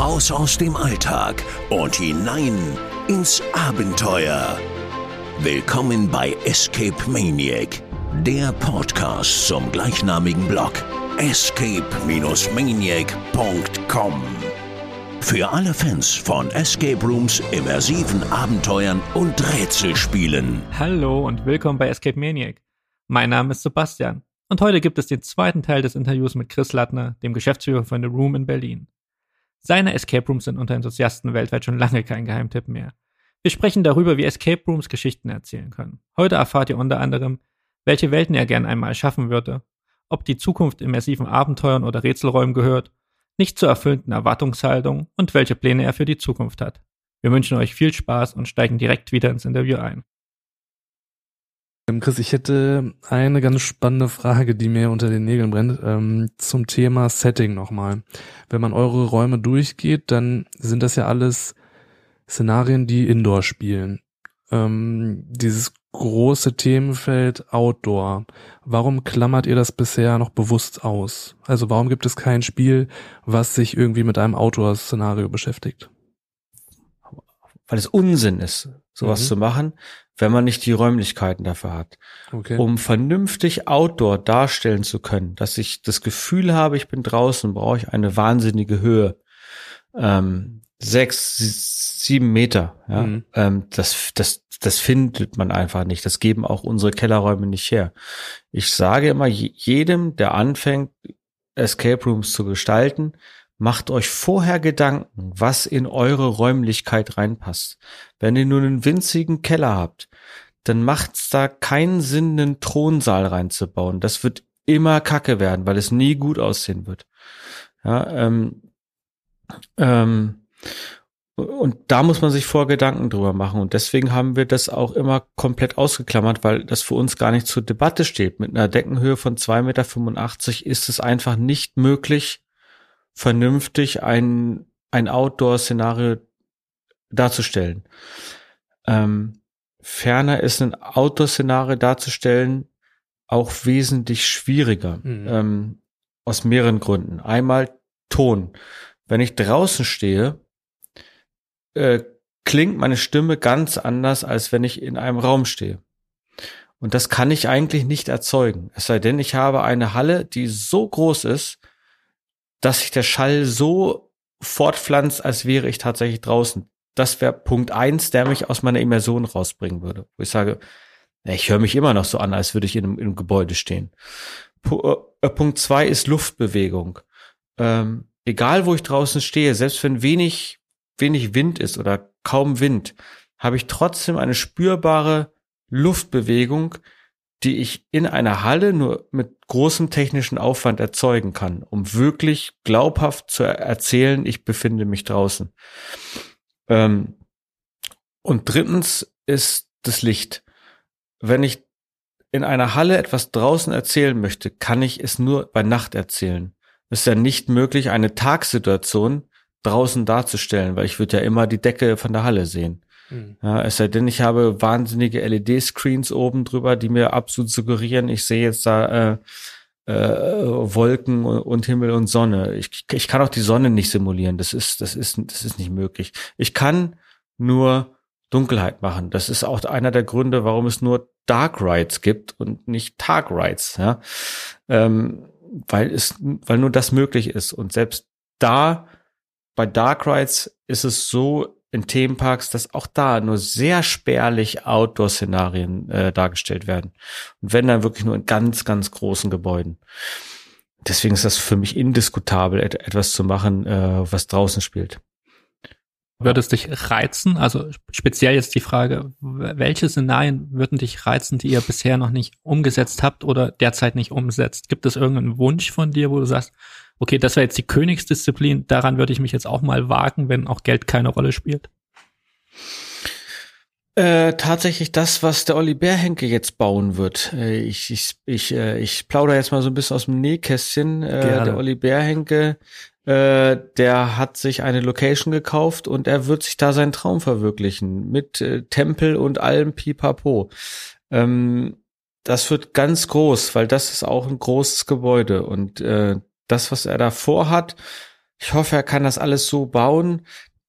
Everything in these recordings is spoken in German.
Raus aus dem Alltag und hinein ins Abenteuer. Willkommen bei Escape Maniac, der Podcast zum gleichnamigen Blog escape-maniac.com. Für alle Fans von Escape Rooms, immersiven Abenteuern und Rätselspielen. Hallo und willkommen bei Escape Maniac. Mein Name ist Sebastian und heute gibt es den zweiten Teil des Interviews mit Chris Lattner, dem Geschäftsführer von The Room in Berlin. Seine Escape Rooms sind unter Enthusiasten weltweit schon lange kein Geheimtipp mehr. Wir sprechen darüber, wie Escape Rooms Geschichten erzählen können. Heute erfahrt ihr unter anderem, welche Welten er gern einmal schaffen würde, ob die Zukunft immersiven Abenteuern oder Rätselräumen gehört, nicht zur erfüllten Erwartungshaltung und welche Pläne er für die Zukunft hat. Wir wünschen euch viel Spaß und steigen direkt wieder ins Interview ein. Ähm, Chris, ich hätte eine ganz spannende Frage, die mir unter den Nägeln brennt, ähm, zum Thema Setting nochmal. Wenn man eure Räume durchgeht, dann sind das ja alles Szenarien, die Indoor spielen. Ähm, dieses große Themenfeld Outdoor. Warum klammert ihr das bisher noch bewusst aus? Also warum gibt es kein Spiel, was sich irgendwie mit einem Outdoor-Szenario beschäftigt? Weil es Unsinn ist, sowas mhm. zu machen, wenn man nicht die Räumlichkeiten dafür hat. Okay. Um vernünftig Outdoor darstellen zu können, dass ich das Gefühl habe, ich bin draußen, brauche ich eine wahnsinnige Höhe. Ähm, sechs, sieben Meter. Ja? Mhm. Ähm, das, das, das findet man einfach nicht. Das geben auch unsere Kellerräume nicht her. Ich sage immer jedem, der anfängt, Escape Rooms zu gestalten, macht euch vorher Gedanken, was in eure Räumlichkeit reinpasst. Wenn ihr nur einen winzigen Keller habt, dann macht's da keinen Sinn, einen Thronsaal reinzubauen. Das wird immer Kacke werden, weil es nie gut aussehen wird. Ja, ähm, ähm, und da muss man sich vor Gedanken drüber machen. Und deswegen haben wir das auch immer komplett ausgeklammert, weil das für uns gar nicht zur Debatte steht. Mit einer Deckenhöhe von 2,85 Meter ist es einfach nicht möglich, vernünftig ein, ein Outdoor-Szenario darzustellen. Ähm, ferner ist ein Outdoor-Szenario darzustellen auch wesentlich schwieriger. Mhm. Ähm, aus mehreren Gründen. Einmal Ton. Wenn ich draußen stehe, äh, klingt meine Stimme ganz anders, als wenn ich in einem Raum stehe. Und das kann ich eigentlich nicht erzeugen. Es sei denn, ich habe eine Halle, die so groß ist, dass sich der Schall so fortpflanzt, als wäre ich tatsächlich draußen. Das wäre Punkt eins, der mich aus meiner Immersion rausbringen würde. Wo ich sage, ich höre mich immer noch so an, als würde ich in einem, in einem Gebäude stehen. P äh, Punkt zwei ist Luftbewegung. Ähm, egal wo ich draußen stehe, selbst wenn wenig wenig Wind ist oder kaum Wind, habe ich trotzdem eine spürbare Luftbewegung, die ich in einer Halle nur mit großem technischen Aufwand erzeugen kann, um wirklich glaubhaft zu erzählen, ich befinde mich draußen. Ähm, und drittens ist das Licht. Wenn ich in einer Halle etwas draußen erzählen möchte, kann ich es nur bei Nacht erzählen. Es ist ja nicht möglich, eine Tagssituation draußen darzustellen, weil ich würde ja immer die Decke von der Halle sehen. Mhm. Ja, es sei denn, ich habe wahnsinnige LED-Screens oben drüber, die mir absolut suggerieren, ich sehe jetzt da äh, äh, Wolken und Himmel und Sonne. Ich, ich kann auch die Sonne nicht simulieren. Das ist, das ist, das ist nicht möglich. Ich kann nur Dunkelheit machen. Das ist auch einer der Gründe, warum es nur Dark Rides gibt und nicht Tag Rides. Ja? Ähm, weil es, weil nur das möglich ist. Und selbst da bei Dark Rides ist es so in Themenparks, dass auch da nur sehr spärlich Outdoor-Szenarien äh, dargestellt werden. Und wenn dann wirklich nur in ganz, ganz großen Gebäuden. Deswegen ist das für mich indiskutabel, et etwas zu machen, äh, was draußen spielt. Würde es dich reizen? Also speziell jetzt die Frage, welche Szenarien würden dich reizen, die ihr bisher noch nicht umgesetzt habt oder derzeit nicht umsetzt? Gibt es irgendeinen Wunsch von dir, wo du sagst, okay, das wäre jetzt die Königsdisziplin, daran würde ich mich jetzt auch mal wagen, wenn auch Geld keine Rolle spielt? Äh, tatsächlich das, was der Olli Bärhenke jetzt bauen wird. Äh, ich, ich, ich, äh, ich plaudere jetzt mal so ein bisschen aus dem Nähkästchen. Äh, der Olli Bärhenke, äh, der hat sich eine Location gekauft und er wird sich da seinen Traum verwirklichen mit äh, Tempel und allem Pipapo. Ähm, das wird ganz groß, weil das ist auch ein großes Gebäude und äh, das, was er da vorhat, Ich hoffe, er kann das alles so bauen.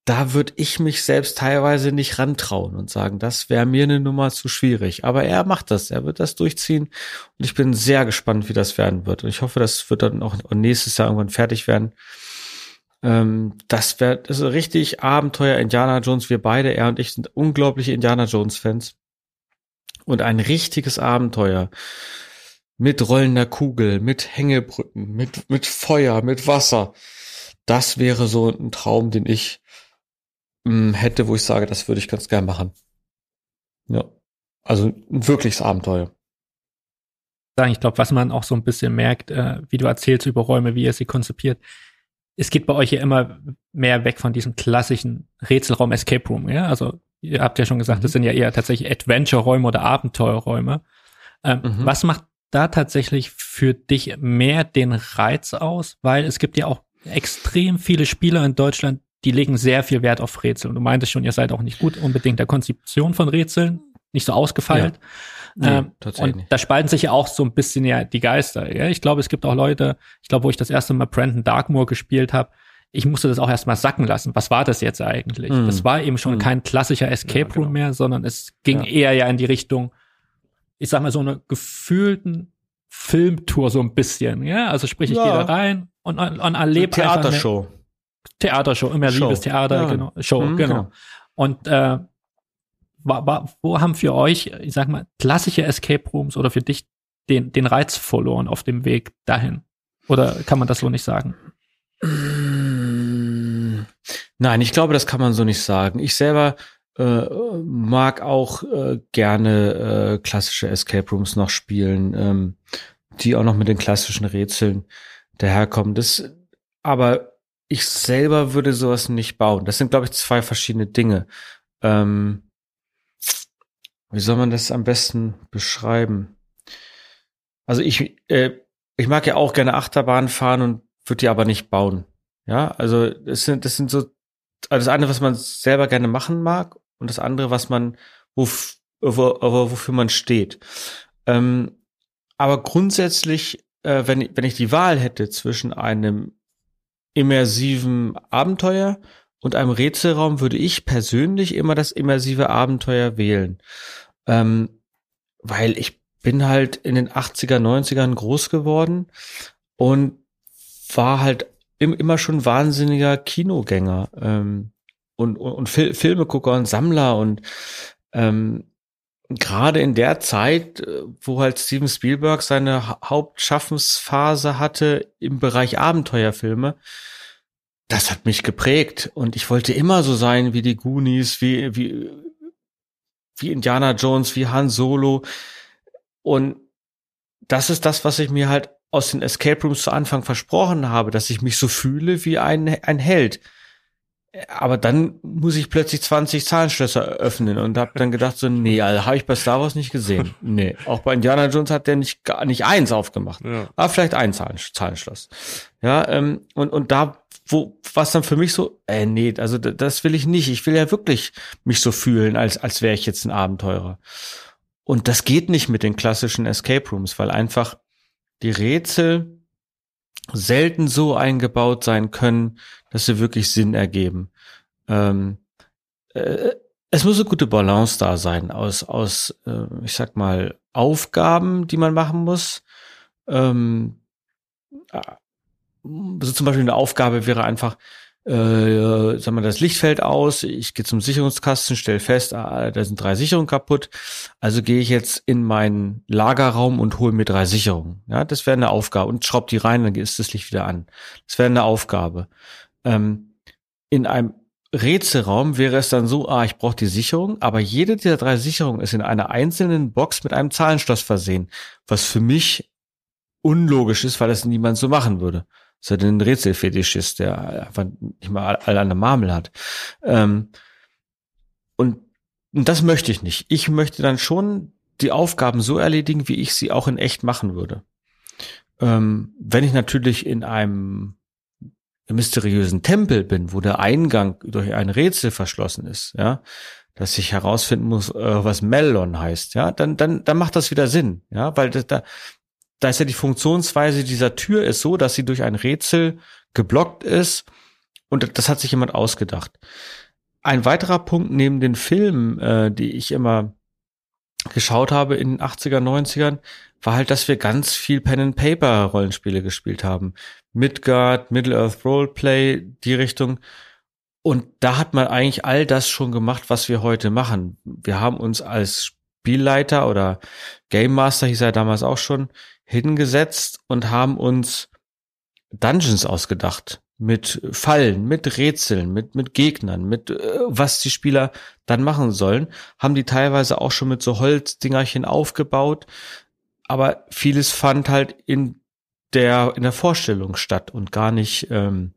Da würde ich mich selbst teilweise nicht rantrauen und sagen, das wäre mir eine Nummer zu schwierig. Aber er macht das, er wird das durchziehen und ich bin sehr gespannt, wie das werden wird. Und ich hoffe, das wird dann auch nächstes Jahr irgendwann fertig werden. Ähm, das wäre richtig Abenteuer Indiana Jones. Wir beide, er und ich, sind unglaubliche Indiana Jones Fans. Und ein richtiges Abenteuer mit rollender Kugel, mit Hängebrücken, mit, mit Feuer, mit Wasser. Das wäre so ein Traum, den ich mh, hm, hätte, wo ich sage, das würde ich ganz gern machen. Ja. Also ein wirkliches Abenteuer. Ich glaube, was man auch so ein bisschen merkt, äh, wie du erzählst über Räume, wie ihr sie konzipiert, es geht bei euch ja immer mehr weg von diesem klassischen Rätselraum Escape Room, ja? Also ihr habt ja schon gesagt, das mhm. sind ja eher tatsächlich Adventure-Räume oder Abenteuerräume. Ähm, mhm. Was macht da tatsächlich für dich mehr den Reiz aus? Weil es gibt ja auch extrem viele Spieler in Deutschland, die legen sehr viel Wert auf Rätsel. Und du meintest schon, ihr seid auch nicht gut unbedingt der Konzeption von Rätseln, nicht so ausgefeilt. Ja. Nee, ähm, tatsächlich. Und da spalten sich ja auch so ein bisschen ja die Geister. Ja? Ich glaube, es gibt auch Leute, ich glaube, wo ich das erste Mal Brandon Darkmoor gespielt habe, ich musste das auch erstmal sacken lassen. Was war das jetzt eigentlich? Mm. Das war eben schon mm. kein klassischer Escape ja, genau. Room mehr, sondern es ging ja. eher ja in die Richtung, ich sag mal, so eine gefühlten Filmtour so ein bisschen. Ja, also sprich, ich ja. gehe da rein und, und, und erlebe so Theatershow. Theatershow, immersives Show. Theater, genau. Show, mhm, genau. genau. Und äh, wo haben für euch, ich sag mal, klassische Escape Rooms oder für dich den, den Reiz verloren auf dem Weg dahin? Oder kann man das so nicht sagen? Nein, ich glaube, das kann man so nicht sagen. Ich selber äh, mag auch äh, gerne äh, klassische Escape Rooms noch spielen, ähm, die auch noch mit den klassischen Rätseln daherkommen. Das, aber ich selber würde sowas nicht bauen. Das sind, glaube ich, zwei verschiedene Dinge. Ähm, wie soll man das am besten beschreiben? Also ich, äh, ich mag ja auch gerne Achterbahn fahren und würde die aber nicht bauen. Ja, also das sind, das sind so, also das eine, was man selber gerne machen mag und das andere, was man, wo, wo, wofür man steht. Ähm, aber grundsätzlich, äh, wenn, wenn ich die Wahl hätte zwischen einem immersiven Abenteuer und einem Rätselraum, würde ich persönlich immer das immersive Abenteuer wählen. Ähm, weil ich bin halt in den 80er, 90ern groß geworden und war halt im, immer schon wahnsinniger Kinogänger ähm, und, und, und Fil Filmegucker und Sammler und ähm, gerade in der Zeit, äh, wo halt Steven Spielberg seine Hauptschaffensphase hatte im Bereich Abenteuerfilme, das hat mich geprägt und ich wollte immer so sein wie die Goonies, wie, wie, wie Indiana Jones, wie Han Solo. Und das ist das, was ich mir halt aus den Escape Rooms zu Anfang versprochen habe, dass ich mich so fühle wie ein, ein Held. Aber dann muss ich plötzlich 20 Zahlenschlösser öffnen und habe dann gedacht so, nee, also habe ich bei Star Wars nicht gesehen. Nee, auch bei Indiana Jones hat der nicht gar nicht eins aufgemacht, ja. aber vielleicht ein Zahlen, Zahlenschloss. Ja, ähm, und und da wo was dann für mich so, äh, nee, also das will ich nicht. Ich will ja wirklich mich so fühlen, als als wäre ich jetzt ein Abenteurer. Und das geht nicht mit den klassischen Escape Rooms, weil einfach die Rätsel selten so eingebaut sein können, dass sie wirklich Sinn ergeben. Ähm, äh, es muss eine gute Balance da sein aus, aus äh, ich sag mal, Aufgaben, die man machen muss. Ähm, also zum Beispiel eine Aufgabe wäre einfach, äh, sag mal, das Licht fällt aus, ich gehe zum Sicherungskasten, stelle fest, ah, da sind drei Sicherungen kaputt, also gehe ich jetzt in meinen Lagerraum und hole mir drei Sicherungen. Ja, das wäre eine Aufgabe und schraub die rein, dann ist das Licht wieder an. Das wäre eine Aufgabe. Ähm, in einem Rätselraum wäre es dann so, ah, ich brauche die Sicherung, aber jede dieser drei Sicherungen ist in einer einzelnen Box mit einem Zahlenschloss versehen, was für mich unlogisch ist, weil das niemand so machen würde. Das ist ja ein Rätselfetischist, der einfach nicht mal alle an der Marmel hat. Ähm, und, und das möchte ich nicht. Ich möchte dann schon die Aufgaben so erledigen, wie ich sie auch in echt machen würde. Ähm, wenn ich natürlich in einem mysteriösen Tempel bin, wo der Eingang durch ein Rätsel verschlossen ist, ja, dass ich herausfinden muss, äh, was Melon heißt, ja, dann, dann, dann macht das wieder Sinn, ja, weil das, da, da ist ja die Funktionsweise dieser Tür ist so, dass sie durch ein Rätsel geblockt ist und das hat sich jemand ausgedacht. Ein weiterer Punkt neben den Filmen, äh, die ich immer geschaut habe in den 80er, 90ern, war halt, dass wir ganz viel Pen and Paper Rollenspiele gespielt haben. Midgard, Middle Earth Roleplay, die Richtung. Und da hat man eigentlich all das schon gemacht, was wir heute machen. Wir haben uns als Spielleiter oder Game Master, hieß er damals auch schon, hingesetzt und haben uns Dungeons ausgedacht. Mit Fallen, mit Rätseln, mit, mit Gegnern, mit äh, was die Spieler dann machen sollen. Haben die teilweise auch schon mit so Holzdingerchen aufgebaut. Aber vieles fand halt in der, in der Vorstellung statt und gar nicht ähm,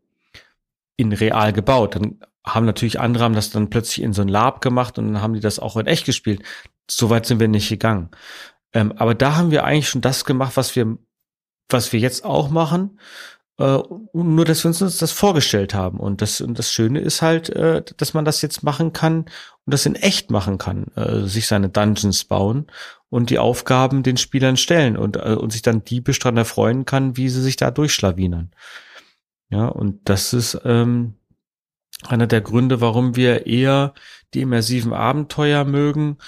in real gebaut. Dann haben natürlich andere haben das dann plötzlich in so ein Lab gemacht und dann haben die das auch in echt gespielt. Soweit sind wir nicht gegangen. Ähm, aber da haben wir eigentlich schon das gemacht, was wir, was wir jetzt auch machen. Äh, nur, dass wir uns das vorgestellt haben. Und das, und das Schöne ist halt, äh, dass man das jetzt machen kann und das in echt machen kann, äh, sich seine Dungeons bauen und die Aufgaben den Spielern stellen und, äh, und sich dann diebisch dran erfreuen kann, wie sie sich da durchschlawinern. Ja, und das ist ähm, einer der Gründe, warum wir eher die immersiven Abenteuer mögen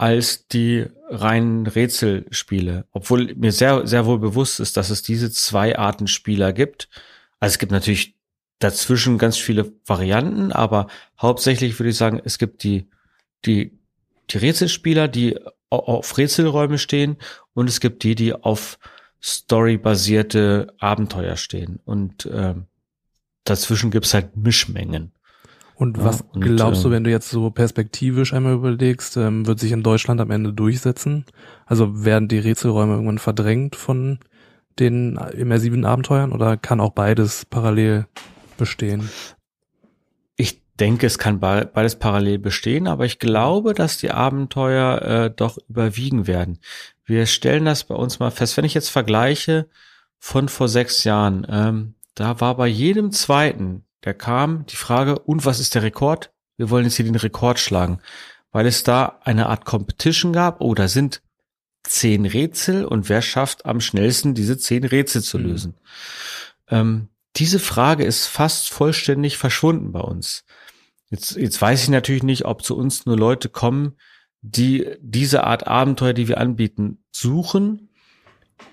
als die reinen Rätselspiele. Obwohl mir sehr, sehr wohl bewusst ist, dass es diese zwei Arten Spieler gibt. Also es gibt natürlich dazwischen ganz viele Varianten, aber hauptsächlich würde ich sagen, es gibt die, die, die Rätselspieler, die auf Rätselräume stehen und es gibt die, die auf storybasierte Abenteuer stehen. Und ähm, dazwischen gibt's halt Mischmengen. Und ja, was und, glaubst du, ähm, wenn du jetzt so perspektivisch einmal überlegst, ähm, wird sich in Deutschland am Ende durchsetzen? Also werden die Rätselräume irgendwann verdrängt von den immersiven Abenteuern oder kann auch beides parallel bestehen? Ich denke, es kann beides parallel bestehen, aber ich glaube, dass die Abenteuer äh, doch überwiegen werden. Wir stellen das bei uns mal fest. Wenn ich jetzt vergleiche von vor sechs Jahren, ähm, da war bei jedem zweiten, der kam, die Frage, und was ist der Rekord? Wir wollen jetzt hier den Rekord schlagen, weil es da eine Art Competition gab. Oh, da sind zehn Rätsel und wer schafft am schnellsten diese zehn Rätsel zu mhm. lösen? Mhm. Ähm, diese Frage ist fast vollständig verschwunden bei uns. Jetzt, jetzt weiß ich natürlich nicht, ob zu uns nur Leute kommen, die diese Art Abenteuer, die wir anbieten, suchen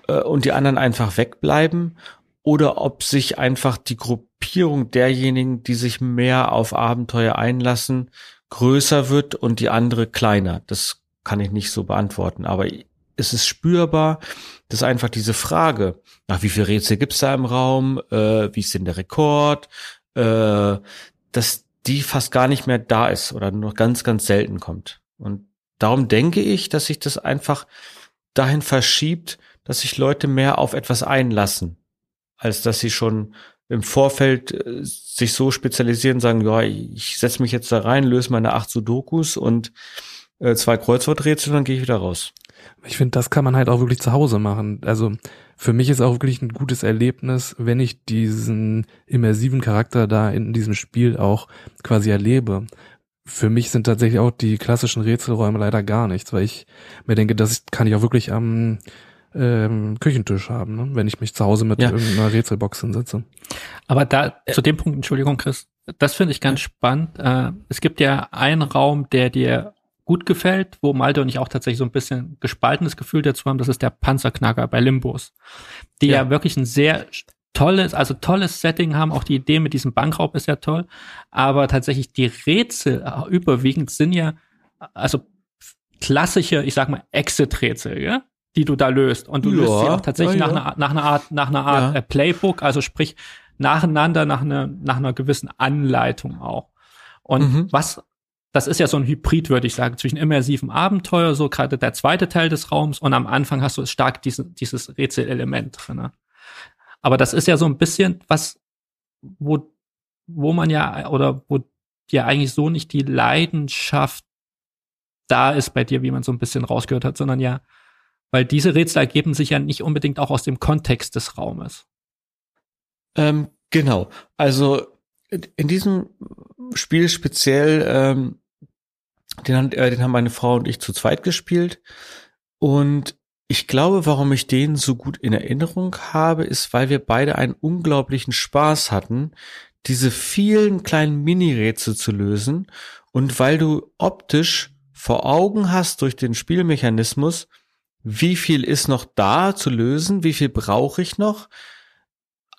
äh, und die anderen einfach wegbleiben oder ob sich einfach die Gruppierung derjenigen, die sich mehr auf Abenteuer einlassen, größer wird und die andere kleiner. Das kann ich nicht so beantworten, aber es ist spürbar, dass einfach diese Frage, nach wie viele Rätsel gibt's da im Raum, äh, wie ist denn der Rekord, äh, dass die fast gar nicht mehr da ist oder nur ganz, ganz selten kommt. Und Darum denke ich, dass sich das einfach dahin verschiebt, dass sich Leute mehr auf etwas einlassen, als dass sie schon im Vorfeld äh, sich so spezialisieren, sagen, ja, ich setze mich jetzt da rein, löse meine acht Sudokus und äh, zwei Kreuzworträtsel, dann gehe ich wieder raus. Ich finde, das kann man halt auch wirklich zu Hause machen. Also für mich ist auch wirklich ein gutes Erlebnis, wenn ich diesen immersiven Charakter da in diesem Spiel auch quasi erlebe für mich sind tatsächlich auch die klassischen Rätselräume leider gar nichts, weil ich mir denke, das kann ich auch wirklich am ähm, Küchentisch haben, ne? wenn ich mich zu Hause mit ja. irgendeiner Rätselbox hinsetze. Aber da, zu dem Punkt, Entschuldigung, Chris, das finde ich ganz spannend. Äh, es gibt ja einen Raum, der dir gut gefällt, wo Malte und ich auch tatsächlich so ein bisschen gespaltenes Gefühl dazu haben, das ist der Panzerknacker bei Limbos, die ja, ja wirklich ein sehr tolles, also tolles Setting haben. Auch die Idee mit diesem Bankraub ist ja toll. Aber tatsächlich die Rätsel äh, überwiegend sind ja, also klassische, ich sag mal, Exit-Rätsel, ja? Die du da löst. Und du ja, löst sie auch tatsächlich ja, ja. Nach, einer, nach einer Art, nach einer Art äh, Playbook, also sprich nacheinander nach einer, nach einer gewissen Anleitung auch. Und mhm. was, das ist ja so ein Hybrid, würde ich sagen, zwischen immersivem Abenteuer, so gerade der zweite Teil des Raums und am Anfang hast du stark diese, dieses Rätselelement drin. Aber das ist ja so ein bisschen was, wo, wo man ja, oder wo ja eigentlich so nicht die Leidenschaft da ist bei dir, wie man so ein bisschen rausgehört hat, sondern ja, weil diese Rätsel ergeben sich ja nicht unbedingt auch aus dem Kontext des Raumes. Ähm, genau. Also in diesem Spiel speziell, ähm, den, äh, den haben meine Frau und ich zu zweit gespielt. Und Ich glaube, warum ich den so gut in Erinnerung habe, ist, weil wir beide einen unglaublichen Spaß hatten, diese vielen kleinen Mini-Rätsel zu lösen und weil du optisch vor Augen hast durch den Spielmechanismus, wie viel ist noch da zu lösen, wie viel brauche ich noch,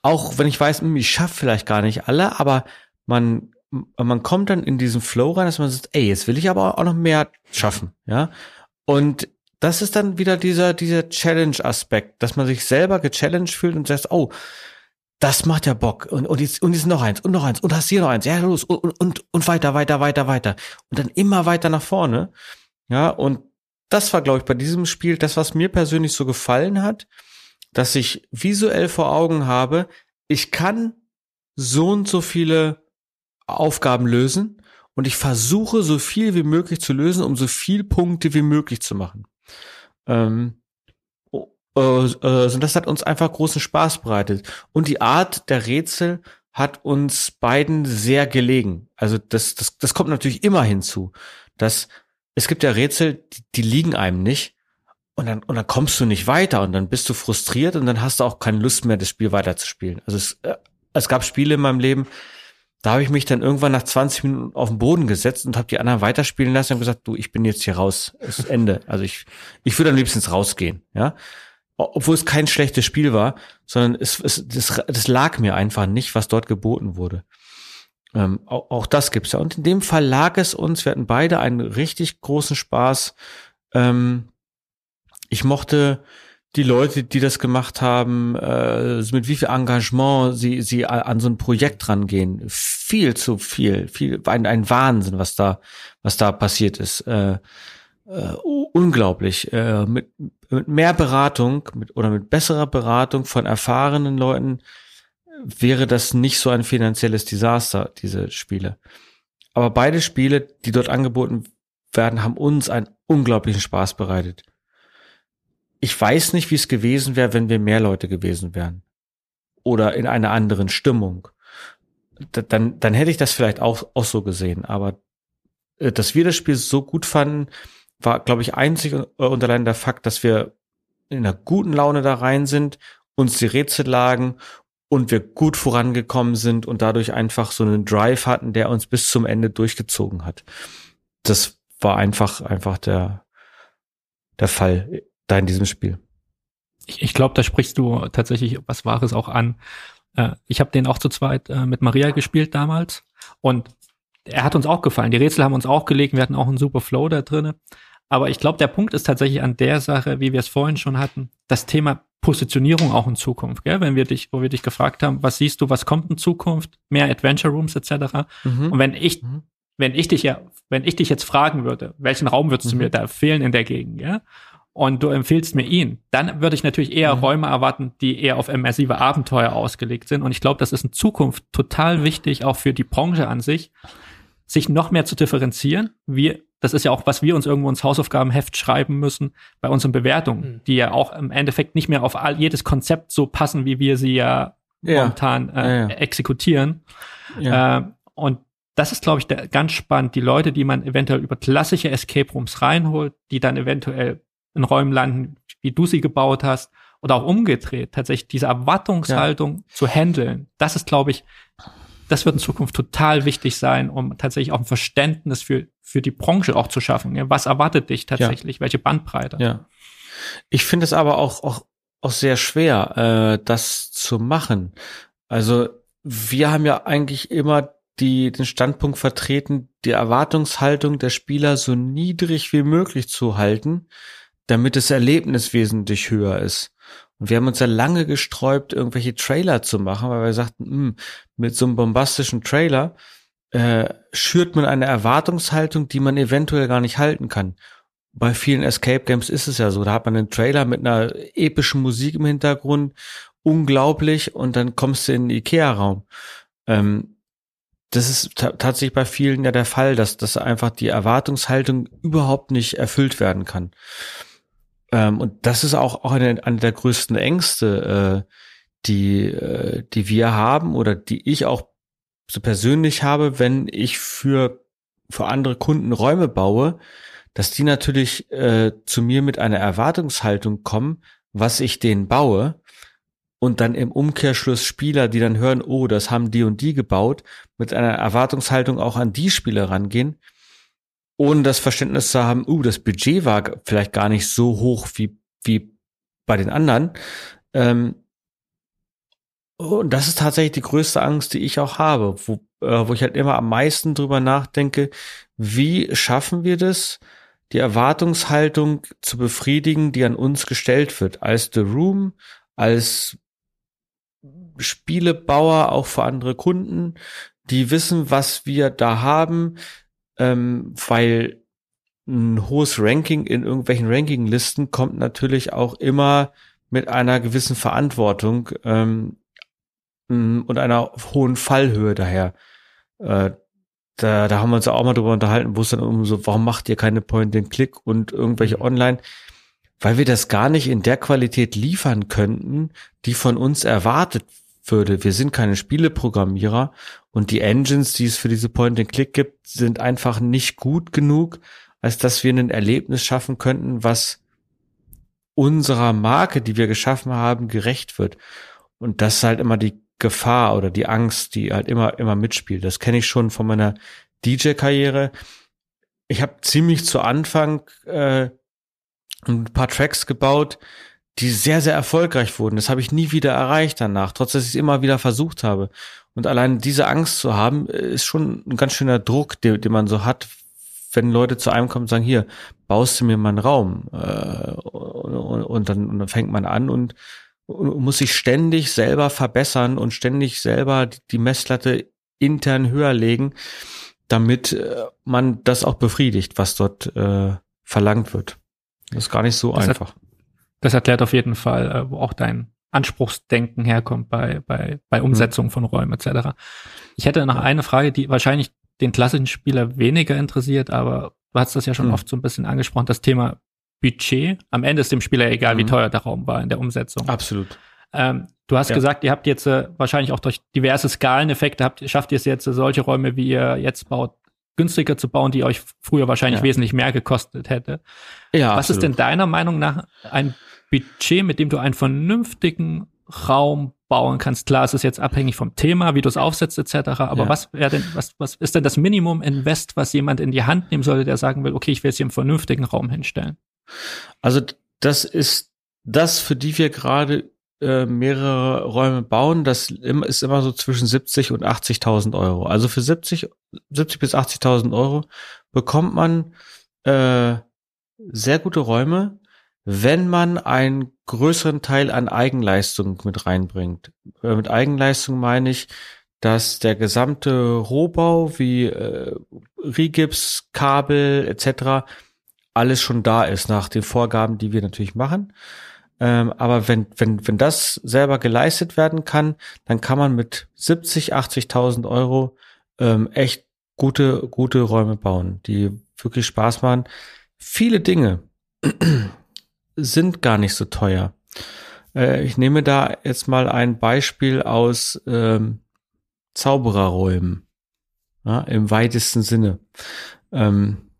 auch wenn ich weiß, hm, ich schaffe vielleicht gar nicht alle, aber man man kommt dann in diesen Flow rein, dass man sagt, ey, jetzt will ich aber auch noch mehr schaffen, ja. Und das ist dann wieder dieser, dieser Challenge-Aspekt, dass man sich selber gechallenged fühlt und sagt, oh, das macht ja Bock. Und, und, jetzt, und jetzt noch eins und noch eins und hast hier noch eins. Ja, los. Und, und, und weiter, weiter, weiter, weiter. Und dann immer weiter nach vorne. Ja, und das war, glaube ich, bei diesem Spiel das, was mir persönlich so gefallen hat, dass ich visuell vor Augen habe, ich kann so und so viele Aufgaben lösen und ich versuche so viel wie möglich zu lösen, um so viel Punkte wie möglich zu machen. Ähm, äh, äh, das hat uns einfach großen Spaß bereitet. Und die Art der Rätsel hat uns beiden sehr gelegen. Also das, das, das kommt natürlich immer hinzu, dass es gibt ja Rätsel, die, die liegen einem nicht. Und dann, und dann kommst du nicht weiter und dann bist du frustriert und dann hast du auch keine Lust mehr, das Spiel weiterzuspielen. Also es, äh, es gab Spiele in meinem Leben, da habe ich mich dann irgendwann nach 20 Minuten auf den Boden gesetzt und habe die anderen weiterspielen lassen und gesagt, du, ich bin jetzt hier raus, ist Ende. Also ich, ich würde am liebsten rausgehen, ja. Obwohl es kein schlechtes Spiel war, sondern es, es das, das lag mir einfach nicht, was dort geboten wurde. Ähm, auch, auch das gibt's ja. Und in dem Fall lag es uns, wir hatten beide einen richtig großen Spaß. Ähm, ich mochte die Leute, die das gemacht haben, äh, mit wie viel Engagement sie sie an so ein Projekt rangehen, viel zu viel, viel ein, ein Wahnsinn, was da was da passiert ist. Äh, äh, unglaublich. Äh, mit, mit mehr Beratung mit, oder mit besserer Beratung von erfahrenen Leuten wäre das nicht so ein finanzielles Desaster, diese Spiele. Aber beide Spiele, die dort angeboten werden, haben uns einen unglaublichen Spaß bereitet ich weiß nicht, wie es gewesen wäre, wenn wir mehr Leute gewesen wären. Oder in einer anderen Stimmung. Dann, dann hätte ich das vielleicht auch, auch so gesehen. Aber äh, dass wir das Spiel so gut fanden, war, glaube ich, einzig und allein der Fakt, dass wir in einer guten Laune da rein sind, uns die Rätsel lagen und wir gut vorangekommen sind und dadurch einfach so einen Drive hatten, der uns bis zum Ende durchgezogen hat. Das war einfach, einfach der, der Fall da in diesem Spiel. Ich, ich glaube, da sprichst du tatsächlich was Wahres auch an. Äh, ich habe den auch zu zweit äh, mit Maria gespielt damals und er hat uns auch gefallen. Die Rätsel haben uns auch gelegt, wir hatten auch einen super Flow da drinne. Aber ich glaube, der Punkt ist tatsächlich an der Sache, wie wir es vorhin schon hatten, das Thema Positionierung auch in Zukunft. Gell? Wenn wir dich, wo wir dich gefragt haben, was siehst du, was kommt in Zukunft, mehr Adventure Rooms etc. Mhm. Und wenn ich, mhm. wenn ich dich ja, wenn ich dich jetzt fragen würde, welchen Raum würdest mhm. du mir da fehlen in der Gegend, ja? und du empfiehlst mir ihn, dann würde ich natürlich eher mhm. Räume erwarten, die eher auf immersive Abenteuer ausgelegt sind. Und ich glaube, das ist in Zukunft total wichtig, auch für die Branche an sich, sich noch mehr zu differenzieren. Wir, das ist ja auch, was wir uns irgendwo ins Hausaufgabenheft schreiben müssen bei unseren Bewertungen, mhm. die ja auch im Endeffekt nicht mehr auf all, jedes Konzept so passen, wie wir sie ja, ja. momentan äh, ja, ja. exekutieren. Äh, und das ist, glaube ich, der, ganz spannend. Die Leute, die man eventuell über klassische Escape Rooms reinholt, die dann eventuell in Räumen landen, wie du sie gebaut hast, oder auch umgedreht, tatsächlich diese Erwartungshaltung zu handeln. Das ist, glaube ich, das wird in Zukunft total wichtig sein, um tatsächlich auch ein Verständnis für, für die Branche auch zu schaffen. Was erwartet dich tatsächlich? Ja. Welche Bandbreite? Ja. Ich finde es aber auch, auch, auch sehr schwer, äh, das zu machen. Also wir haben ja eigentlich immer die, den Standpunkt vertreten, die Erwartungshaltung der Spieler so niedrig wie möglich zu halten, damit das Erlebnis wesentlich höher ist. Und wir haben uns ja lange gesträubt, irgendwelche Trailer zu machen, weil wir sagten, mh, hm, mit so einem bombastischen Trailer äh, schürt man eine Erwartungshaltung, die man eventuell gar nicht halten kann. Bei vielen Escape Games ist es ja so, da hat man einen Trailer mit einer epischen Musik im Hintergrund, unglaublich, und dann kommst du in den Ikea-Raum. Ähm, das ist tatsächlich bei vielen ja der Fall, dass, dass einfach die Erwartungshaltung überhaupt nicht erfüllt werden kann. Ähm, und das ist auch, auch eine, eine der größten Ängste, äh, die, äh, die wir haben oder die ich auch so persönlich habe, wenn ich für, für andere Kunden Räume baue, dass die natürlich äh, zu mir mit einer Erwartungshaltung kommen, was ich denen baue und dann im Umkehrschluss Spieler, die dann hören, oh, das haben die und die gebaut, mit einer Erwartungshaltung auch an die Spieler rangehen, ohne das Verständnis zu haben, uh, das Budget war vielleicht gar nicht so hoch wie, wie bei den anderen. Ähm, und das ist tatsächlich die größte Angst, die ich auch habe, wo, äh, wo ich halt immer am meisten drüber nachdenke, wie schaffen wir das, die Erwartungshaltung zu befriedigen, die an uns gestellt wird, als The Room, als Spielebauer, auch für andere Kunden, die wissen, was wir da haben, ähm, weil ein hohes Ranking in irgendwelchen Rankinglisten kommt natürlich auch immer mit einer gewissen Verantwortung ähm, und einer hohen Fallhöhe daher. Äh, da, da haben wir uns auch mal drüber unterhalten, wo es dann um so, warum macht ihr keine Point-and-Click und irgendwelche mhm. online? Weil wir das gar nicht in der Qualität liefern könnten, die von uns erwartet würde. Wir sind keine Spieleprogrammierer und die Engines, die es für diese Point-and-Click gibt, sind einfach nicht gut genug, als dass wir ein Erlebnis schaffen könnten, was unserer Marke, die wir geschaffen haben, gerecht wird. Und das ist halt immer die Gefahr oder die Angst, die halt immer, immer mitspielt. Das kenne ich schon von meiner DJ-Karriere. Ich habe ziemlich zu Anfang äh, ein paar Tracks gebaut, die sehr, sehr erfolgreich wurden. Das habe ich nie wieder erreicht danach, trotz dass ich es immer wieder versucht habe. Und allein diese Angst zu haben, ist schon ein ganz schöner Druck, den, den man so hat, wenn Leute zu einem kommen und sagen, hier, baust du mir mal einen Raum. Äh, und, und, dann, und dann fängt man an und, und muss sich ständig selber verbessern und ständig selber die Messlatte intern höher legen, damit äh, man das auch befriedigt, was dort äh, verlangt wird. Das ist gar nicht so das einfach. Hat, das erklärt auf jeden Fall, äh, auch dein Anspruchsdenken herkommt bei, bei, bei Umsetzung mhm. von Räumen etc. Ich hätte noch eine Frage, die wahrscheinlich den klassischen Spieler weniger interessiert, aber du hast das ja schon mhm. oft so ein bisschen angesprochen, das Thema Budget. Am Ende ist dem Spieler egal, mhm. wie teuer der Raum war in der Umsetzung. Absolut. Ähm, du hast ja. gesagt, ihr habt jetzt äh, wahrscheinlich auch durch diverse Skaleneffekte habt, schafft ihr es jetzt, äh, solche Räume, wie ihr jetzt baut, günstiger zu bauen, die euch früher wahrscheinlich ja. wesentlich mehr gekostet hätte. Ja, Was absolut. ist denn deiner Meinung nach ein Budget, mit dem du einen vernünftigen Raum bauen kannst. Klar, es ist jetzt abhängig vom Thema, wie du es aufsetzt etc. Aber ja. was wäre denn, was, was ist denn das Minimum Invest, was jemand in die Hand nehmen sollte, der sagen will, okay, ich will jetzt hier einen vernünftigen Raum hinstellen? Also das ist das, für die wir gerade äh, mehrere Räume bauen, das ist immer so zwischen 70 und 80.000 Euro. Also für 70, 70 bis 80.000 Euro bekommt man äh, sehr gute Räume, wenn man einen größeren Teil an Eigenleistung mit reinbringt. Äh, mit Eigenleistung meine ich, dass der gesamte Rohbau wie äh, Rigips, Kabel etc. alles schon da ist nach den Vorgaben, die wir natürlich machen. Ähm, aber wenn, wenn, wenn das selber geleistet werden kann, dann kann man mit 70, 80.000 Euro ähm, echt gute, gute Räume bauen, die wirklich Spaß machen. Viele Dinge sind gar nicht so teuer. Äh, ich nehme da jetzt mal ein Beispiel aus ähm, Zaubererräumen, ja, im weitesten Sinne. Ähm,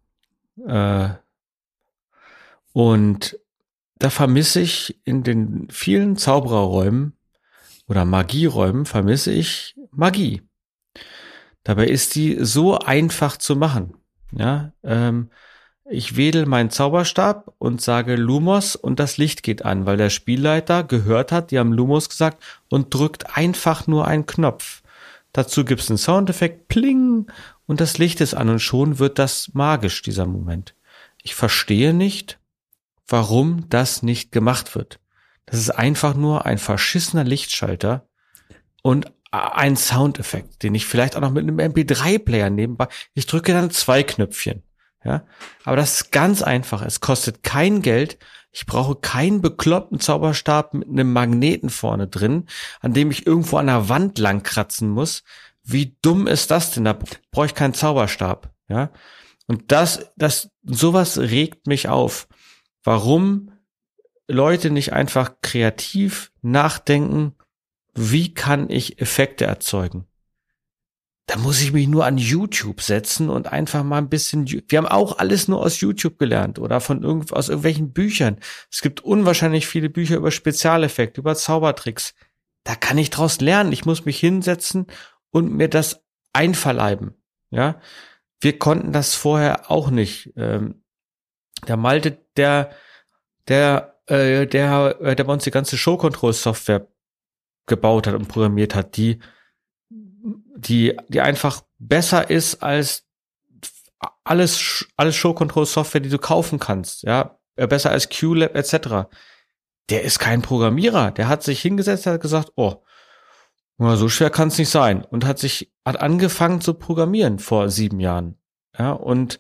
äh, und da vermisse ich in den vielen Zaubererräumen oder Magieräumen vermisse ich Magie. Dabei ist die so einfach zu machen. Ja, ähm, ich wedel meinen Zauberstab und sage Lumos und das Licht geht an, weil der Spielleiter gehört hat, die haben Lumos gesagt und drückt einfach nur einen Knopf. Dazu gibt's einen Soundeffekt, pling, und das Licht ist an und schon wird das magisch, dieser Moment. Ich verstehe nicht, warum das nicht gemacht wird. Das ist einfach nur ein verschissener Lichtschalter und ein Soundeffekt, den ich vielleicht auch noch mit einem MP3-Player nebenbei, ich drücke dann zwei Knöpfchen. Ja, aber das ist ganz einfach. Es kostet kein Geld. Ich brauche keinen bekloppten Zauberstab mit einem Magneten vorne drin, an dem ich irgendwo an der Wand lang kratzen muss. Wie dumm ist das denn? Da brauche ich keinen Zauberstab. Ja, und das, das, sowas regt mich auf. Warum Leute nicht einfach kreativ nachdenken, wie kann ich Effekte erzeugen? Da muss ich mich nur an YouTube setzen und einfach mal ein bisschen, wir haben auch alles nur aus YouTube gelernt oder von irgend, aus irgendwelchen Büchern. Es gibt unwahrscheinlich viele Bücher über Spezialeffekte, über Zaubertricks. Da kann ich draus lernen. Ich muss mich hinsetzen und mir das einverleiben. Ja, wir konnten das vorher auch nicht. Ähm, der Malte, der, der, äh, der, äh, der bei uns die ganze Show-Control-Software gebaut hat und programmiert hat, die die, die einfach besser ist als alles, alles Show Control Software, die du kaufen kannst, ja, äh, besser als QLab etc. Der ist kein Programmierer, der hat sich hingesetzt, hat gesagt, oh, na, so schwer kann es nicht sein. Und hat sich, hat angefangen zu programmieren vor sieben Jahren, ja, und